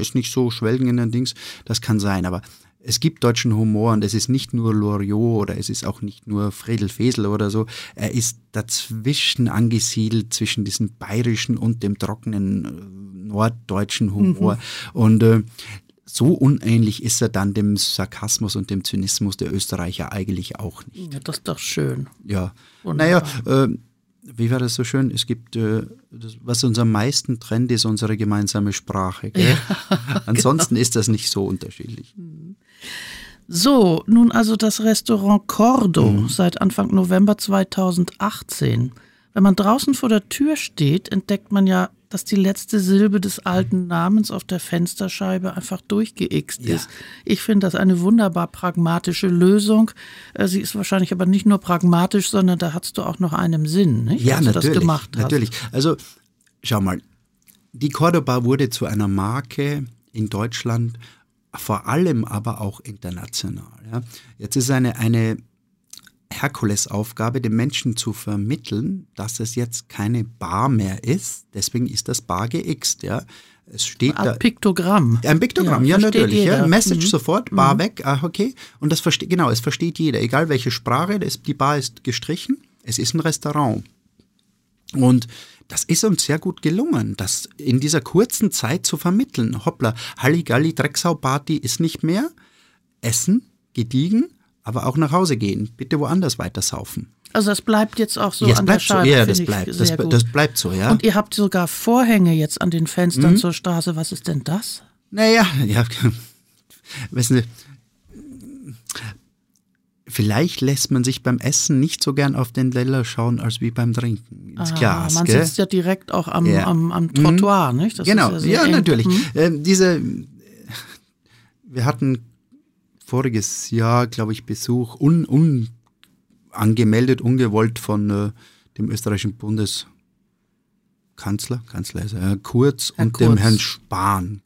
ist nicht so schwelgen Dings. Das kann sein, aber es gibt deutschen Humor und es ist nicht nur Loriot oder es ist auch nicht nur Fredel Fesel oder so. Er ist dazwischen angesiedelt zwischen diesem bayerischen und dem trockenen äh, norddeutschen Humor. Mhm. Und äh, so unähnlich ist er dann dem Sarkasmus und dem Zynismus der Österreicher eigentlich auch nicht. Ja, das ist doch schön. Ja. Wunderbar. Naja, äh, wie war das so schön? Es gibt, äh, das, was uns am meisten trennt, ist unsere gemeinsame Sprache. Ja, Ansonsten genau. ist das nicht so unterschiedlich. Mhm. So, nun also das Restaurant Cordo mhm. seit Anfang November 2018. Wenn man draußen vor der Tür steht, entdeckt man ja dass die letzte Silbe des alten Namens auf der Fensterscheibe einfach durchgeixt ja. ist. Ich finde das eine wunderbar pragmatische Lösung. Äh, sie ist wahrscheinlich aber nicht nur pragmatisch, sondern da hast du auch noch einen Sinn, nicht? Ja, natürlich, das gemacht hast. natürlich. Also schau mal, die Cordoba wurde zu einer Marke in Deutschland, vor allem aber auch international. Ja. Jetzt ist eine, eine Herkulesaufgabe, den Menschen zu vermitteln, dass es jetzt keine Bar mehr ist. Deswegen ist das Bar geixt, ja. Es steht ein da. Piktogramm. Ein Piktogramm, ja, ja natürlich. Ja. Message mhm. sofort, Bar mhm. weg, ah, okay. Und das versteht, genau, es versteht jeder, egal welche Sprache, das, die Bar ist gestrichen, es ist ein Restaurant. Und das ist uns sehr gut gelungen, das in dieser kurzen Zeit zu vermitteln. Hoppla, Halligalli, Drecksau-Party ist nicht mehr. Essen, gediegen, aber auch nach Hause gehen. Bitte woanders weiter saufen. Also das bleibt jetzt auch so ja, an der Scheibe. So. Ja, das bleibt, das, das, bleibt so, ja. Und ihr habt sogar Vorhänge jetzt an den Fenstern mhm. zur Straße. Was ist denn das? Naja, ja, wissen Sie, vielleicht lässt man sich beim Essen nicht so gern auf den Teller schauen, als wie beim Trinken ins ah, Glas. Man gell? sitzt ja direkt auch am, ja. am, am Trottoir, mhm. nicht? Das genau, ja, ja natürlich. Mhm. Ähm, diese, wir hatten voriges Jahr, glaube ich, Besuch, un, un, angemeldet, ungewollt von äh, dem österreichischen Bundeskanzler, Kanzler ist er, Kurz Herr und Kurz. dem Herrn Spahn.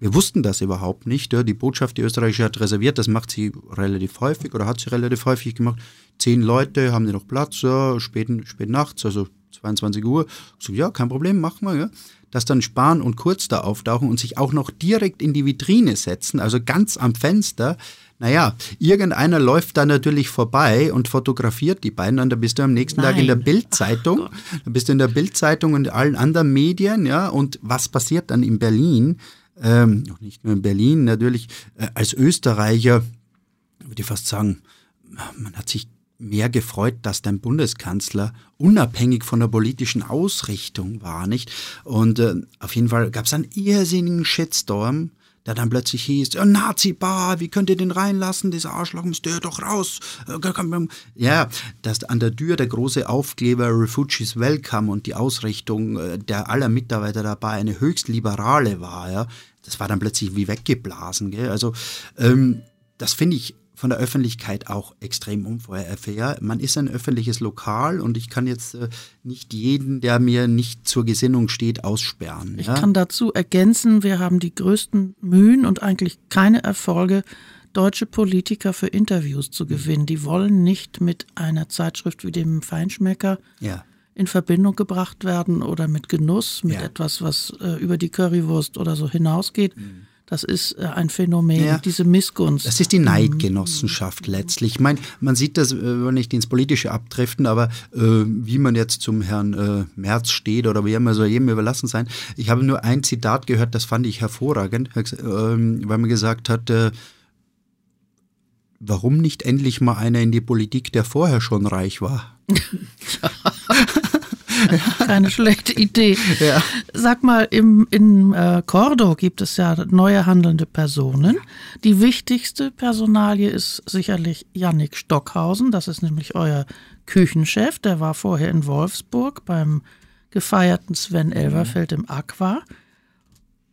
Wir wussten das überhaupt nicht. Ja. Die Botschaft, die Österreichische hat reserviert, das macht sie relativ häufig oder hat sie relativ häufig gemacht. Zehn Leute, haben die noch Platz, ja, spät, spät nachts, also 22 Uhr. So, ja, kein Problem, machen wir. Ja. Dass dann Spahn und Kurz da auftauchen und sich auch noch direkt in die Vitrine setzen, also ganz am Fenster. Naja, irgendeiner läuft da natürlich vorbei und fotografiert die beiden und dann bist du am nächsten Nein. Tag in der Bildzeitung. Dann bist du in der Bildzeitung und allen anderen Medien, ja. Und was passiert dann in Berlin? Ähm, nicht nur in Berlin, natürlich äh, als Österreicher, würde ich fast sagen, man hat sich mehr gefreut, dass dein Bundeskanzler unabhängig von der politischen Ausrichtung war, nicht? Und äh, auf jeden Fall gab es einen irrsinnigen Shitstorm, der dann plötzlich hieß, oh, Nazi-Bar, wie könnt ihr den reinlassen, dieser Arschloch muss der doch raus. Äh, ja, dass an der Tür der große Aufkleber Refugees Welcome und die Ausrichtung äh, der aller Mitarbeiter dabei eine höchst liberale war, ja, das war dann plötzlich wie weggeblasen. Gell? Also ähm, das finde ich von der Öffentlichkeit auch extrem unfair. Man ist ein öffentliches Lokal und ich kann jetzt äh, nicht jeden, der mir nicht zur Gesinnung steht, aussperren. Ich kann dazu ergänzen, wir haben die größten Mühen und eigentlich keine Erfolge, deutsche Politiker für Interviews zu gewinnen. Die wollen nicht mit einer Zeitschrift wie dem Feinschmecker ja. in Verbindung gebracht werden oder mit Genuss, mit ja. etwas, was äh, über die Currywurst oder so hinausgeht. Mhm das ist äh, ein Phänomen, ja, diese Missgunst. Das ist die Neidgenossenschaft letztlich. Ich meine, man sieht das, äh, wenn nicht ins Politische abdriften, aber äh, wie man jetzt zum Herrn äh, Merz steht oder wie immer soll jedem überlassen sein. Ich habe nur ein Zitat gehört, das fand ich hervorragend, äh, weil man gesagt hat, äh, warum nicht endlich mal einer in die Politik, der vorher schon reich war? Keine schlechte Idee. Ja. Sag mal, im, in äh, Cordo gibt es ja neue handelnde Personen. Die wichtigste Personalie ist sicherlich Yannick Stockhausen. Das ist nämlich euer Küchenchef. Der war vorher in Wolfsburg beim gefeierten Sven Elverfeld im Aqua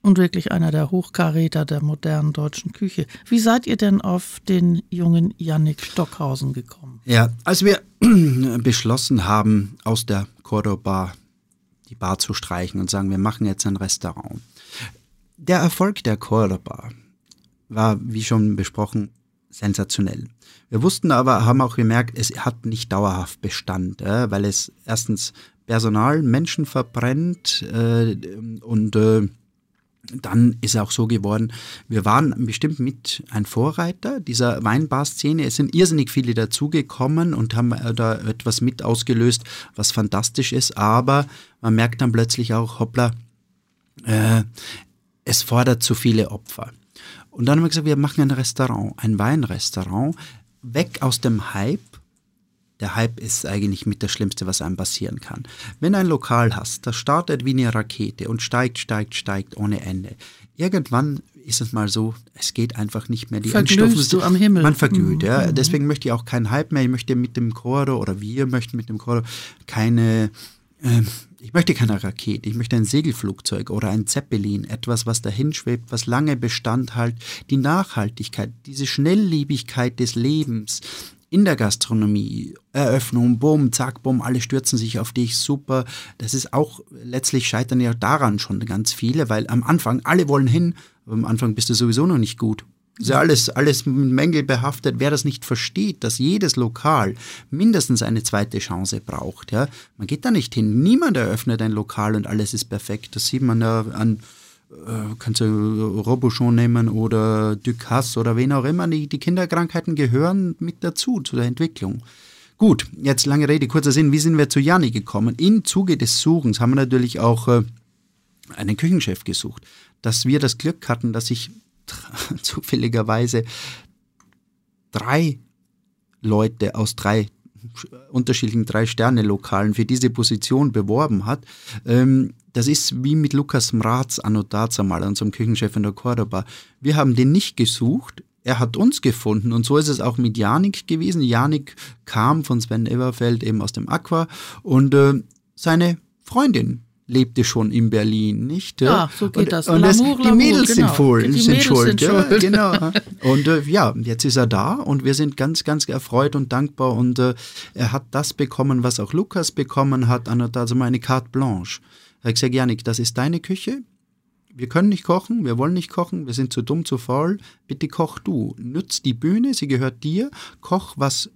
und wirklich einer der Hochkaräter der modernen deutschen Küche. Wie seid ihr denn auf den jungen Yannick Stockhausen gekommen? Ja, als wir beschlossen haben, aus der Cordoba die Bar zu streichen und sagen, wir machen jetzt ein Restaurant. Der Erfolg der Cordoba war, wie schon besprochen, sensationell. Wir wussten aber, haben auch gemerkt, es hat nicht dauerhaft Bestand, äh, weil es erstens Personal, Menschen verbrennt äh, und äh, dann ist auch so geworden, wir waren bestimmt mit ein Vorreiter dieser Weinbar-Szene. Es sind irrsinnig viele dazugekommen und haben äh, da etwas mit ausgelöst, was fantastisch ist. Aber man merkt dann plötzlich auch, hoppla, äh, es fordert zu viele Opfer. Und dann haben wir gesagt, wir machen ein Restaurant, ein Weinrestaurant, weg aus dem Hype der Hype ist eigentlich mit das Schlimmste, was einem passieren kann. Wenn du ein Lokal hast, das startet wie eine Rakete und steigt, steigt, steigt ohne Ende. Irgendwann ist es mal so, es geht einfach nicht mehr. Die Verglühst du am Himmel. Man verglüht, mhm. ja. Deswegen möchte ich auch keinen Hype mehr. Ich möchte mit dem Choro oder wir möchten mit dem Choro keine, äh, ich möchte keine Rakete. Ich möchte ein Segelflugzeug oder ein Zeppelin. Etwas, was dahin schwebt, was lange Bestand hat. Die Nachhaltigkeit, diese Schnelllebigkeit des Lebens in der Gastronomie, Eröffnung, bumm, zack, bumm, alle stürzen sich auf dich, super. Das ist auch, letztlich scheitern ja daran schon ganz viele, weil am Anfang, alle wollen hin, aber am Anfang bist du sowieso noch nicht gut. Ist ja alles, alles Mängel behaftet. Wer das nicht versteht, dass jedes Lokal mindestens eine zweite Chance braucht, ja, man geht da nicht hin. Niemand eröffnet ein Lokal und alles ist perfekt. Das sieht man ja an kannst du Robuchon nehmen oder Ducasse oder wen auch immer. Die, die Kinderkrankheiten gehören mit dazu, zu der Entwicklung. Gut, jetzt lange Rede, kurzer Sinn. Wie sind wir zu Janni gekommen? Im Zuge des Suchens haben wir natürlich auch äh, einen Küchenchef gesucht. Dass wir das Glück hatten, dass ich zufälligerweise drei Leute aus drei unterschiedlichen Drei-Sterne-Lokalen für diese Position beworben hat. Ähm, das ist wie mit Lukas Mraz dazumal, unserem Küchenchef in der Cordoba. Wir haben den nicht gesucht, er hat uns gefunden und so ist es auch mit Janik gewesen. Janik kam von Sven Everfeld eben aus dem Aqua und äh, seine Freundin lebte schon in Berlin, nicht? Ja, so geht und, das. Und das, die Mädels genau. sind, voll, die sind Mädels schuld. Sind ja, schuld. genau. Und äh, ja, jetzt ist er da und wir sind ganz, ganz erfreut und dankbar und äh, er hat das bekommen, was auch Lukas bekommen hat, also eine carte blanche. Er hat gesagt, Janik, das ist deine Küche, wir können nicht kochen, wir wollen nicht kochen, wir sind zu dumm, zu faul, bitte koch du. Nutz die Bühne, sie gehört dir, koch, was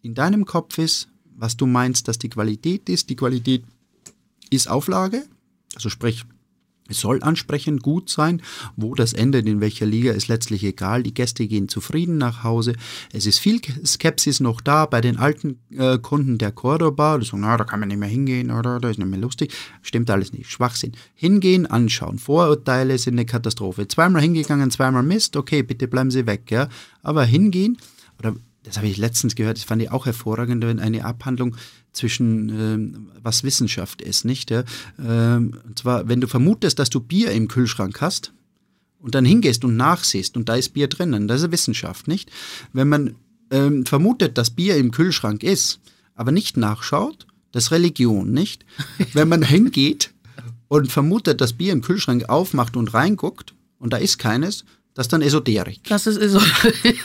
in deinem Kopf ist, was du meinst, dass die Qualität ist. Die Qualität ist Auflage, also sprich, es soll ansprechend gut sein. Wo das endet, in welcher Liga, ist letztlich egal. Die Gäste gehen zufrieden nach Hause. Es ist viel Skepsis noch da bei den alten äh, Kunden der Cordoba. Die sagen, na, da kann man nicht mehr hingehen oder da ist nicht mehr lustig. Stimmt alles nicht. Schwachsinn. Hingehen, anschauen. Vorurteile sind eine Katastrophe. Zweimal hingegangen, zweimal Mist. Okay, bitte bleiben Sie weg. Ja? Aber hingehen, oder das habe ich letztens gehört, das fand ich auch hervorragend, wenn eine Abhandlung zwischen ähm, was Wissenschaft ist, nicht? Ja? Ähm, und zwar, wenn du vermutest, dass du Bier im Kühlschrank hast und dann hingehst und nachsiehst und da ist Bier drinnen, das ist Wissenschaft, nicht? Wenn man ähm, vermutet, dass Bier im Kühlschrank ist, aber nicht nachschaut, das ist Religion, nicht? Wenn man hingeht und vermutet, dass Bier im Kühlschrank aufmacht und reinguckt und da ist keines, das ist dann Esoterik. Das ist Esoterik.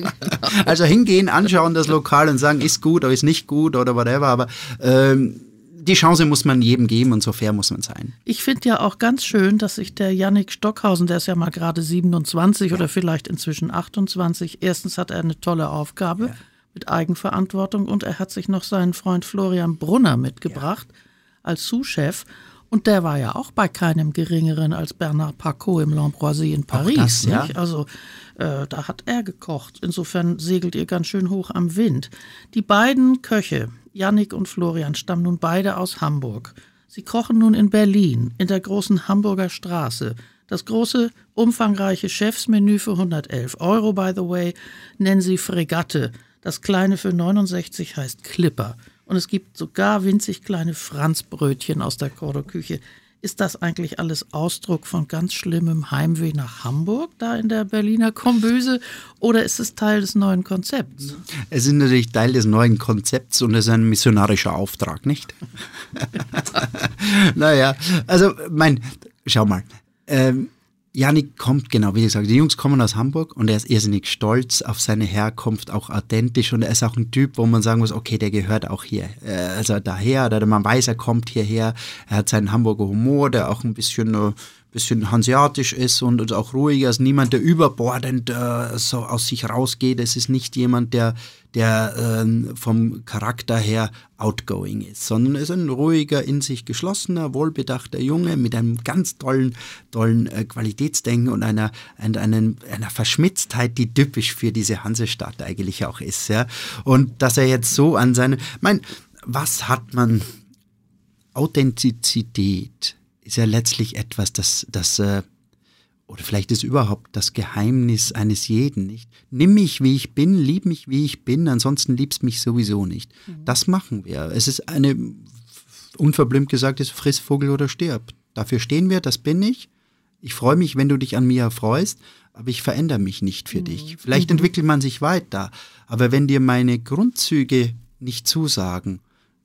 also hingehen, anschauen das Lokal und sagen, ist gut oder ist nicht gut oder whatever, aber ähm, die Chance muss man jedem geben und so fair muss man sein. Ich finde ja auch ganz schön, dass sich der Yannick Stockhausen, der ist ja mal gerade 27 ja. oder vielleicht inzwischen 28, erstens hat er eine tolle Aufgabe ja. mit Eigenverantwortung und er hat sich noch seinen Freund Florian Brunner mitgebracht ja. als Sous-Chef. Und der war ja auch bei keinem geringeren als Bernard Pacot im L'Ambroisie in Paris. Das, ja. Also äh, da hat er gekocht. Insofern segelt ihr ganz schön hoch am Wind. Die beiden Köche, Yannick und Florian, stammen nun beide aus Hamburg. Sie kochen nun in Berlin, in der großen Hamburger Straße. Das große, umfangreiche Chefsmenü für 111 Euro, by the way, nennen sie Fregatte. Das kleine für 69 heißt Clipper. Und es gibt sogar winzig kleine Franzbrötchen aus der Cordo-Küche. Ist das eigentlich alles Ausdruck von ganz schlimmem Heimweh nach Hamburg, da in der Berliner Kombüse, oder ist es Teil des neuen Konzepts? Es ist natürlich Teil des neuen Konzepts und es ist ein missionarischer Auftrag, nicht? naja, also mein, schau mal, ähm, Janik kommt, genau, wie gesagt, die Jungs kommen aus Hamburg und er ist irrsinnig stolz auf seine Herkunft, auch authentisch und er ist auch ein Typ, wo man sagen muss, okay, der gehört auch hier, äh, also daher, oder man weiß, er kommt hierher, er hat seinen Hamburger Humor, der auch ein bisschen äh, bisschen hanseatisch ist und, auch ruhiger ist. Niemand, der überbordend äh, so aus sich rausgeht. Es ist nicht jemand, der, der äh, vom Charakter her outgoing ist, sondern es ist ein ruhiger, in sich geschlossener, wohlbedachter Junge mit einem ganz tollen, tollen äh, Qualitätsdenken und einer, einer, einer Verschmitztheit, die typisch für diese Hansestadt eigentlich auch ist. Ja? Und dass er jetzt so an seine, mein, was hat man Authentizität? Ist ja letztlich etwas, das, das äh, oder vielleicht ist überhaupt das Geheimnis eines jeden, nicht? Nimm mich, wie ich bin, lieb mich, wie ich bin, ansonsten liebst mich sowieso nicht. Mhm. Das machen wir. Es ist eine, unverblümt gesagt, ist friss Vogel oder stirb. Dafür stehen wir, das bin ich. Ich freue mich, wenn du dich an mir erfreust, aber ich verändere mich nicht für mhm. dich. Vielleicht mhm. entwickelt man sich weiter, aber wenn dir meine Grundzüge nicht zusagen,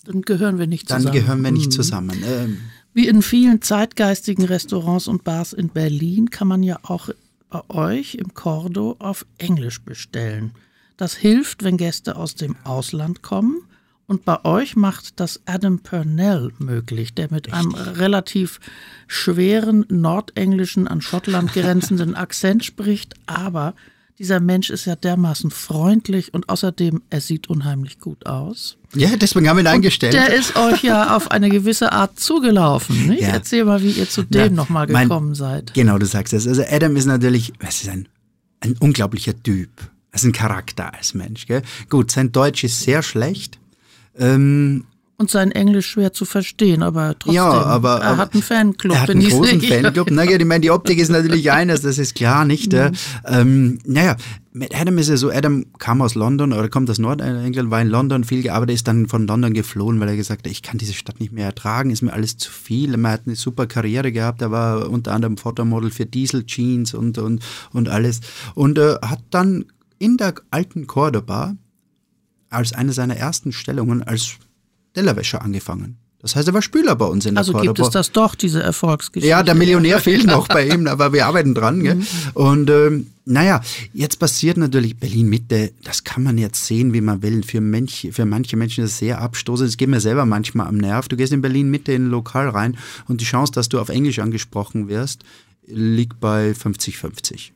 dann gehören wir nicht zusammen. Dann gehören wir nicht mhm. zusammen. Ähm, wie in vielen zeitgeistigen Restaurants und Bars in Berlin kann man ja auch bei euch im Cordo auf Englisch bestellen. Das hilft, wenn Gäste aus dem Ausland kommen. Und bei euch macht das Adam Purnell möglich, der mit Richtig. einem relativ schweren nordenglischen, an Schottland grenzenden Akzent spricht, aber dieser Mensch ist ja dermaßen freundlich und außerdem, er sieht unheimlich gut aus. Ja, deswegen haben wir ihn eingestellt. Der ist euch ja auf eine gewisse Art zugelaufen. Nicht? Ja. Erzähl mal, wie ihr zu dem nochmal gekommen mein, seid. Genau, du sagst es. Also Adam ist natürlich, es ist ein, ein unglaublicher Typ. Er ist ein Charakter als Mensch. Gell? Gut, sein Deutsch ist sehr schlecht. Ähm, und sein Englisch schwer zu verstehen, aber trotzdem. Ja, aber, er hat einen Fanclub. Er hat einen großen Fanclub. Naja, ich meine, die Optik ist natürlich eines, das ist klar, nicht? Mhm. Ähm, naja, mit Adam ist ja so, Adam kam aus London oder kommt aus Nordengland, war in London viel gearbeitet, ist dann von London geflohen, weil er gesagt hat, ich kann diese Stadt nicht mehr ertragen, ist mir alles zu viel. Er hat eine super Karriere gehabt, er war unter anderem Fotomodel für Diesel Jeans und, und, und alles. Und äh, hat dann in der alten Cordoba als eine seiner ersten Stellungen als Tellerwäscher angefangen. Das heißt, er war Spüler bei uns in der Also Cordoba. gibt es das doch, diese Erfolgsgeschichte. Ja, der Millionär fehlt noch bei ihm, aber wir arbeiten dran. Gell? Mhm. Und ähm, naja, jetzt passiert natürlich Berlin-Mitte, das kann man jetzt sehen, wie man will. Für, Mensch, für manche Menschen ist es sehr abstoßend. Das geht mir selber manchmal am Nerv. Du gehst in Berlin-Mitte in ein Lokal rein und die Chance, dass du auf Englisch angesprochen wirst, liegt bei 50-50.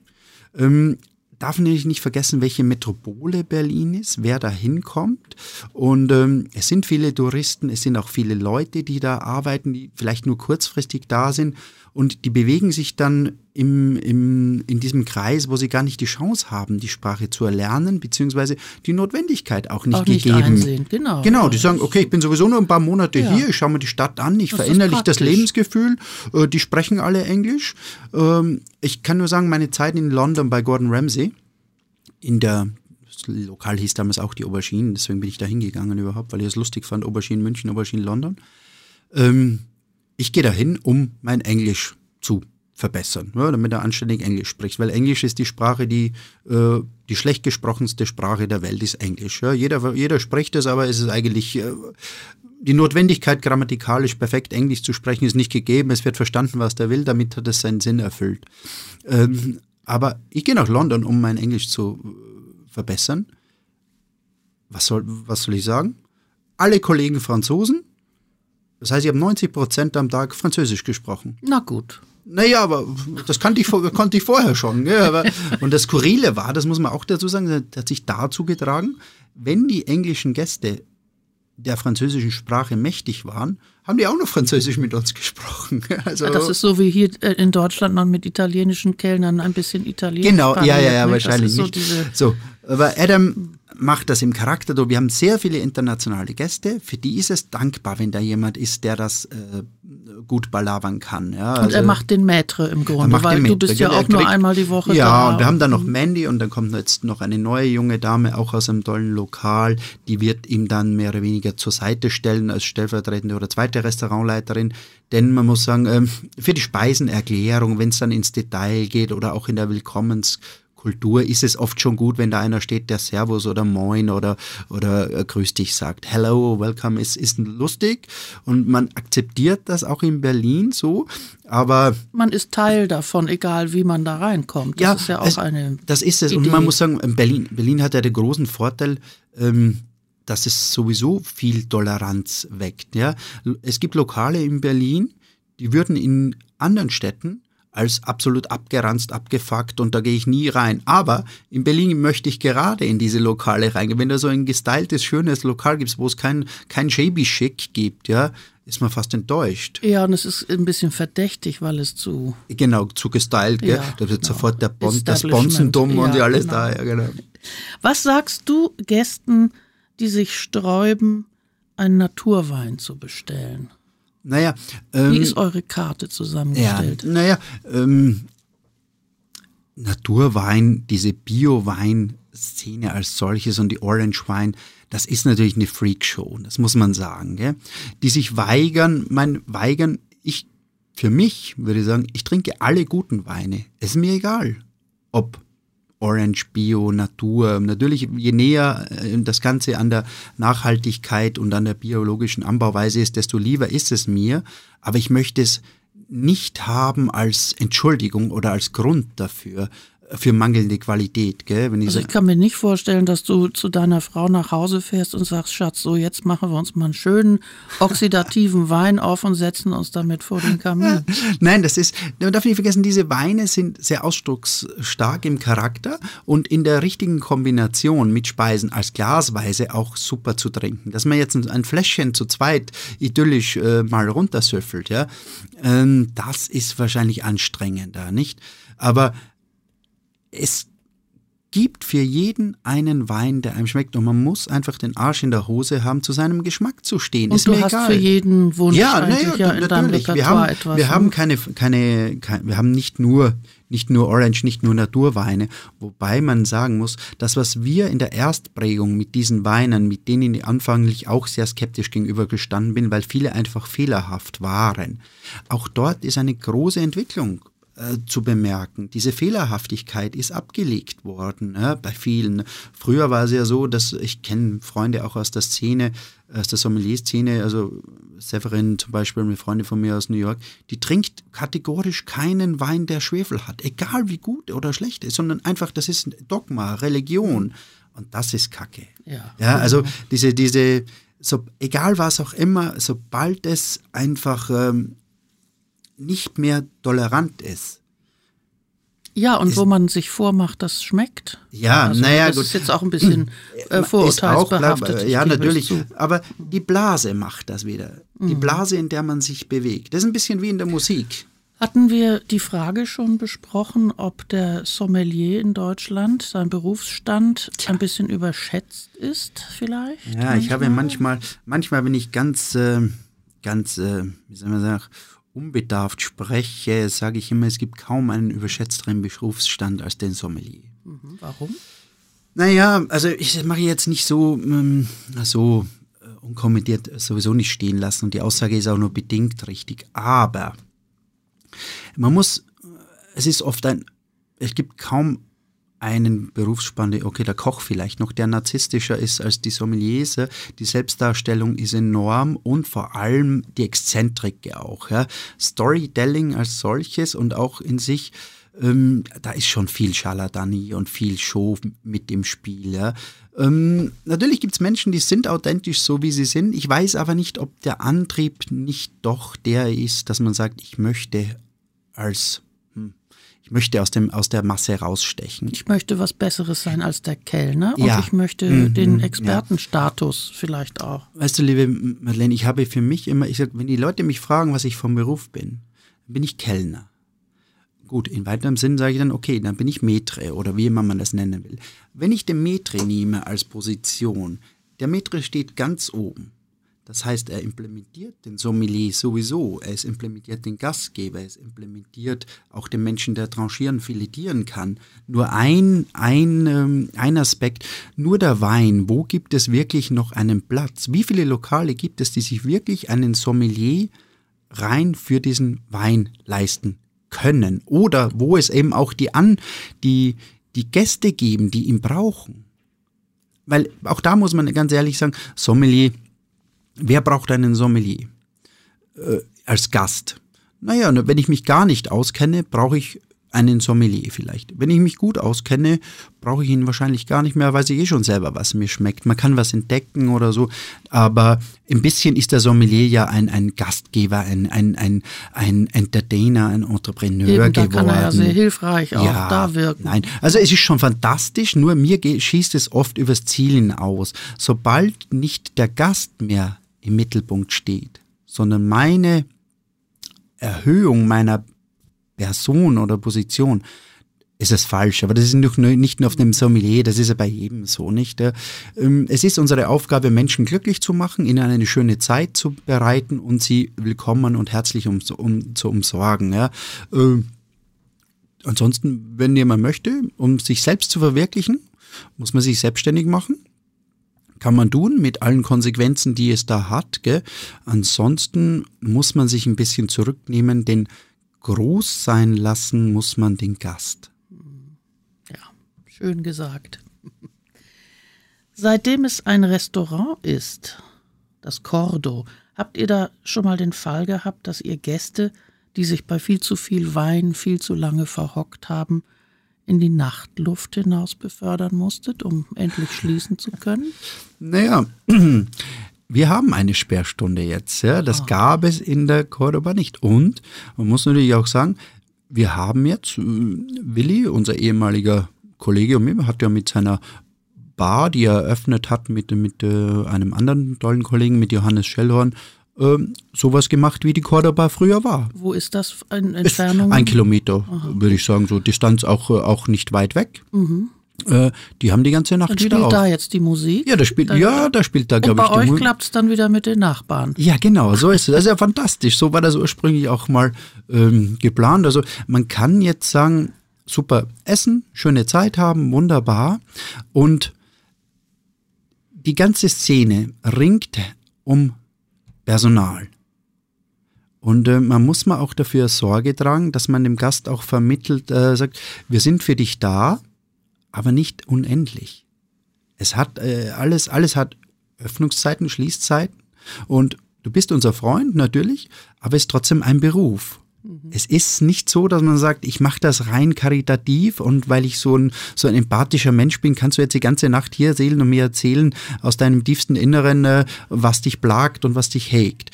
Ähm, darf natürlich nicht vergessen, welche Metropole Berlin ist, wer da hinkommt. Und ähm, es sind viele Touristen, es sind auch viele Leute, die da arbeiten, die vielleicht nur kurzfristig da sind. Und die bewegen sich dann im, im, in diesem Kreis, wo sie gar nicht die Chance haben, die Sprache zu erlernen, beziehungsweise die Notwendigkeit auch nicht auch nicht gegeben. Einsehen. Genau. genau, die sagen, okay, ich bin sowieso nur ein paar Monate Ja. hier, ich schaue mir die Stadt an, ich Das verinnerliche das. Lebensgefühl, äh, die sprechen alle Englisch. Ähm, ich kann nur sagen, meine Zeit in London bei Gordon Ramsay, in der, das Lokal hieß damals auch die Aubergine, deswegen bin ich da hingegangen überhaupt, weil ich es lustig fand, Aubergine München, Aubergine London. Ähm, ich gehe dahin, um mein Englisch zu verbessern, ja, damit er anständig Englisch spricht, weil Englisch ist die Sprache, die äh, die schlecht gesprochenste Sprache der Welt ist Englisch. Ja. Jeder, jeder spricht es, aber es ist eigentlich äh, die Notwendigkeit, grammatikalisch perfekt Englisch zu sprechen, ist nicht gegeben. Es wird verstanden, was der will, damit hat es seinen Sinn erfüllt. Ähm, aber ich gehe nach London, um mein Englisch zu äh, verbessern. Was soll, was soll ich sagen? Alle Kollegen Franzosen. Das heißt, ich habe 90 Prozent am Tag Französisch gesprochen. Na gut. Naja, aber das kannte ich, konnte ich vorher schon. Gell? Aber, und das Skurrile war, das muss man auch dazu sagen, das hat sich dazu getragen, wenn die englischen Gäste der französischen Sprache mächtig waren, haben die auch noch Französisch mit uns gesprochen. Also, Ja, das ist so wie hier äh, in Deutschland man mit italienischen Kellnern ein bisschen Italienisch Genau, ja, ja, ja, ne? wahrscheinlich nicht. so Diese, So, aber Adam macht das im Charakter. Wir haben sehr viele internationale Gäste. Für die ist es dankbar, wenn da jemand ist, der das äh, gut balabern kann. Ja, und er also- macht den Maître im Grunde, weil den du bist ja auch nur kriegt- einmal die Woche Ja, da. und wir haben dann noch Mandy und dann kommt jetzt noch eine neue junge Dame, auch aus einem tollen Lokal. Die wird ihm dann mehr oder weniger zur Seite stellen als stellvertretende oder zweite Restaurantleiterin. Denn man muss sagen, ähm, für die Speisenerklärung, wenn es dann ins Detail geht oder auch in der Willkommenskultur, ist es oft schon gut, wenn da einer steht, der Servus oder Moin oder, oder äh, Grüß dich sagt. Hello, welcome ist, ist lustig und man akzeptiert das auch in Berlin so, aber man ist Teil davon, egal wie man da reinkommt. Das ist ja auch es- eine. Das ist es. Und Idee. man muss sagen, Berlin, Berlin hat ja den großen Vorteil, ähm, dass es sowieso viel Toleranz weckt. Ja? Es gibt Lokale in Berlin, die würden in anderen Städten als absolut abgeranzt, abgefuckt und da gehe ich nie rein. Aber in Berlin möchte ich gerade in diese Lokale reingehen. Wenn du so ein gestyltes, schönes Lokal gibst, wo es kein, kein shabby Chic gibt, ja, ist man fast enttäuscht. Ja, und es ist ein bisschen verdächtig, weil es zu. Genau, zu gestylt, gell? Ja, da wird genau. sofort der bon, das Establishment, Bonzendumm und ja, alles genau. da, ja, genau. Was sagst du Gästen, die sich sträuben, einen Naturwein zu bestellen? Naja, Wie ähm, ist eure Karte ja, zusammengestellt? naja, ähm, Naturwein, diese Bio-Wein-Szene als solches und die Orange Wein, das ist natürlich eine Freakshow, das muss man sagen. Gell? Die sich weigern, mein weigern, ich, für mich würde ich sagen, ich trinke alle guten Weine. Es ist mir egal, ob Orange, Bio, Natur. Natürlich, je näher äh, das Ganze an der Nachhaltigkeit und an der biologischen Anbauweise ist, desto lieber ist es mir. Aber ich möchte es nicht haben als Entschuldigung oder als Grund dafür, für mangelnde Qualität. Gell? Wenn ich Also ich kann mir nicht vorstellen, dass du zu deiner Frau nach Hause fährst und sagst, Schatz, so jetzt machen wir uns mal einen schönen oxidativen Wein auf und setzen uns damit vor den Kamin. Nein, das ist, man darf nicht vergessen, diese Weine sind sehr ausdrucksstark im Charakter und in der richtigen Kombination mit Speisen als Glasweise auch super zu trinken. Dass man jetzt ein- Fläschchen zu zweit idyllisch äh, mal runtersüffelt, ja, ähm, das ist wahrscheinlich anstrengender, nicht? Aber es gibt für jeden einen Wein, der einem schmeckt und man muss einfach den Arsch in der Hose haben, zu seinem Geschmack zu stehen. Und ist du mir hast egal. für jeden Wunsch Ja, eigentlich naja, ja in deinem. Wir haben, etwas. wir ne? haben keine, keine, kein, wir haben nicht nur, nicht nur Orange, nicht nur Naturweine, wobei man sagen muss, das, was wir in der Erstprägung mit diesen Weinen, mit denen ich anfanglich auch sehr skeptisch gegenüber gestanden bin, weil viele einfach fehlerhaft waren, auch dort ist eine große Entwicklung äh, zu bemerken. Diese Fehlerhaftigkeit ist abgelegt worden ja, bei vielen. Früher war es ja so, dass ich kenne Freunde auch aus der Szene, aus der Sommelier-Szene, also Severin zum Beispiel, eine Freundin von mir aus New York, die trinkt kategorisch keinen Wein, der Schwefel hat, egal wie gut oder schlecht ist, sondern einfach, das ist ein Dogma, Religion. Und das ist Kacke. Ja. Ja, also diese, diese, so, egal was auch immer, sobald es einfach ähm, nicht mehr tolerant ist, Ja, und wo man sich vormacht, das schmeckt. Ja, Also, naja, das gut. ist jetzt auch ein bisschen äh, Ist vorurteilsbehaftet. auch, ich ja, natürlich. Aber die Blase macht das wieder. Die Blase, in der man sich bewegt. Das ist ein bisschen wie in der Musik. Hatten wir die Frage schon besprochen, ob der Sommelier in Deutschland, sein Berufsstand, ein bisschen überschätzt ist, vielleicht? Ja, ich habe manchmal, manchmal, wenn ich ganz, äh, ganz, äh, wie soll man sagen, unbedarft spreche, sage ich immer, es gibt kaum einen überschätzteren Berufsstand als den Sommelier. Mhm, Warum? Naja, also ich mache jetzt nicht so, ähm, so äh, unkommentiert sowieso nicht stehen lassen und die Aussage ist auch nur bedingt richtig. Aber man muss, äh, es ist oft ein, es gibt kaum einen Berufsspanne, okay, der Koch vielleicht noch, der narzisstischer ist als die Sommeliers. ja. Die Selbstdarstellung ist enorm und vor allem die Exzentrik auch. Ja. Storytelling als solches und auch in sich, ähm, da ist schon viel Scharlatanie und viel Show mit dem Spiel. Ja. Ähm, natürlich gibt es Menschen, die sind authentisch so, wie sie sind. Ich weiß aber nicht, ob der Antrieb nicht doch der ist, dass man sagt, ich möchte als, ich möchte aus, dem, aus der Masse rausstechen. Ich möchte was Besseres sein als der Kellner und Ja. ich möchte Mhm, den ja. Expertenstatus vielleicht auch. Weißt du, liebe Madeleine, ich habe für mich immer, ich sag, wenn die Leute mich fragen, was ich vom Beruf bin, dann bin ich Kellner. Gut, in weiterem Sinn sage ich dann, okay, dann bin ich Metre oder wie immer man das nennen will. Wenn ich den Metre nehme als Position, der Metre steht ganz oben. Das heißt, er implementiert den Sommelier sowieso, er ist implementiert den Gastgeber, er ist implementiert auch den Menschen, der tranchieren, filetieren kann. Nur ein, ein, ähm, ein Aspekt, nur der Wein, wo gibt es wirklich noch einen Platz? Wie viele Lokale gibt es, die sich wirklich einen Sommelier rein für diesen Wein leisten können? Oder wo es eben auch die, An, die, die Gäste geben, die ihn brauchen? Weil auch da muss man ganz ehrlich sagen, Sommelier, Wer braucht einen Sommelier äh, als Gast? Naja, na, wenn ich mich gar nicht auskenne, brauche ich einen Sommelier vielleicht. Wenn ich mich gut auskenne, brauche ich ihn wahrscheinlich gar nicht mehr, weiß ich eh schon selber, was mir schmeckt. Man kann was entdecken oder so, aber ein bisschen ist der Sommelier ja ein, ein Gastgeber, ein, ein, ein, ein Entertainer, ein Entrepreneur Eben, da geworden. kann er ja sehr hilfreich auch da wirken. Nein, also es ist schon fantastisch, nur mir schießt es oft übers Ziel hinaus. Sobald nicht der Gast mehr im Mittelpunkt steht, sondern meine Erhöhung meiner Person oder Position, ist es falsch. Aber das ist nicht nur, auf dem Sommelier, das ist ja bei jedem so, nicht? Äh, ähm, Es ist unsere Aufgabe, Menschen glücklich zu machen, ihnen eine schöne Zeit zu bereiten und sie willkommen und herzlich um, um, zu umsorgen. Ja? Ähm, Ansonsten, wenn jemand möchte, um sich selbst zu verwirklichen, muss man sich selbstständig machen. Kann man tun mit allen Konsequenzen, die es da hat. Gell? Ansonsten muss man sich ein bisschen zurücknehmen, denn groß sein lassen muss man den Gast. Ja, schön gesagt. Seitdem es ein Restaurant ist, das Cordo, habt ihr da schon mal den Fall gehabt, dass ihr Gäste, die sich bei viel zu viel Wein viel zu lange verhockt haben, in die Nachtluft hinaus befördern musstet, um endlich schließen zu können? Naja, wir haben eine Sperrstunde jetzt. Ja? Das gab es in der Cordoba nicht. Und man muss natürlich auch sagen, wir haben jetzt, äh, Willi, unser ehemaliger Kollege, und mir, hat ja mit seiner Bar, die er eröffnet hat, mit, mit äh, einem anderen tollen Kollegen, mit Johannes Schellhorn, ähm, sowas gemacht, wie die Cordoba früher war. Wo ist das in Entfernung? Ein Kilometer, würde ich sagen, so Distanz auch, äh, auch nicht weit weg. Äh, die haben die ganze Nacht Dann wieder spielt auf. da jetzt die Musik. ja, da spielt, Dann- ja, da spielt da, glaube bei ich, die euch Mu- klappt es dann wieder mit den Nachbarn. Ja, genau, so ist es. Das ist ja fantastisch. So war das ursprünglich auch mal ähm, geplant. Also man kann jetzt sagen, super essen, schöne Zeit haben, wunderbar. Und die ganze Szene ringt um Personal. Und äh, man muss mal auch dafür Sorge tragen, dass man dem Gast auch vermittelt, äh, sagt, wir sind für dich da, aber nicht unendlich. Es hat äh, alles, alles hat Öffnungszeiten, Schließzeiten und du bist unser Freund natürlich, aber es ist trotzdem ein Beruf. Es ist nicht so, dass man sagt, ich mache das rein karitativ und weil ich so ein, so ein empathischer Mensch bin, kannst du jetzt die ganze Nacht hier erzählen und mir erzählen aus deinem tiefsten Inneren, äh, was dich plagt und was dich hegt.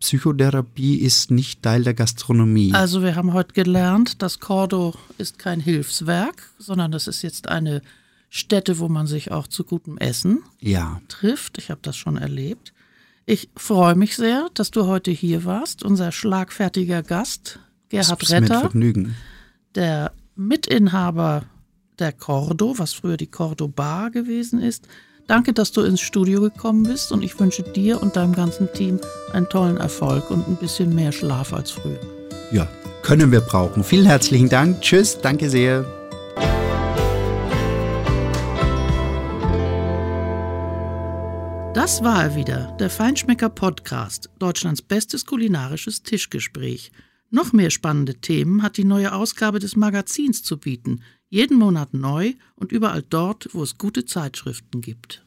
Psychotherapie ist nicht Teil der Gastronomie. Also wir haben heute gelernt, das Cordo ist kein Hilfswerk, sondern das ist jetzt eine Stätte, wo man sich auch zu gutem Essen ja. trifft. Ich habe das schon erlebt. Ich freue mich sehr, dass du heute hier warst, unser schlagfertiger Gast, Gerhard das ist Retter, Vergnügen. der Mitinhaber der Cordo, was früher die Cordo Bar gewesen ist. Danke, dass du ins Studio gekommen bist und ich wünsche dir und deinem ganzen Team einen tollen Erfolg und ein bisschen mehr Schlaf als früher. Ja, können wir brauchen. Vielen herzlichen Dank. Tschüss, danke sehr. Das war er wieder, der Feinschmecker Podcast, Deutschlands bestes kulinarisches Tischgespräch. Noch mehr spannende Themen hat die neue Ausgabe des Magazins zu bieten, jeden Monat neu und überall dort, wo es gute Zeitschriften gibt.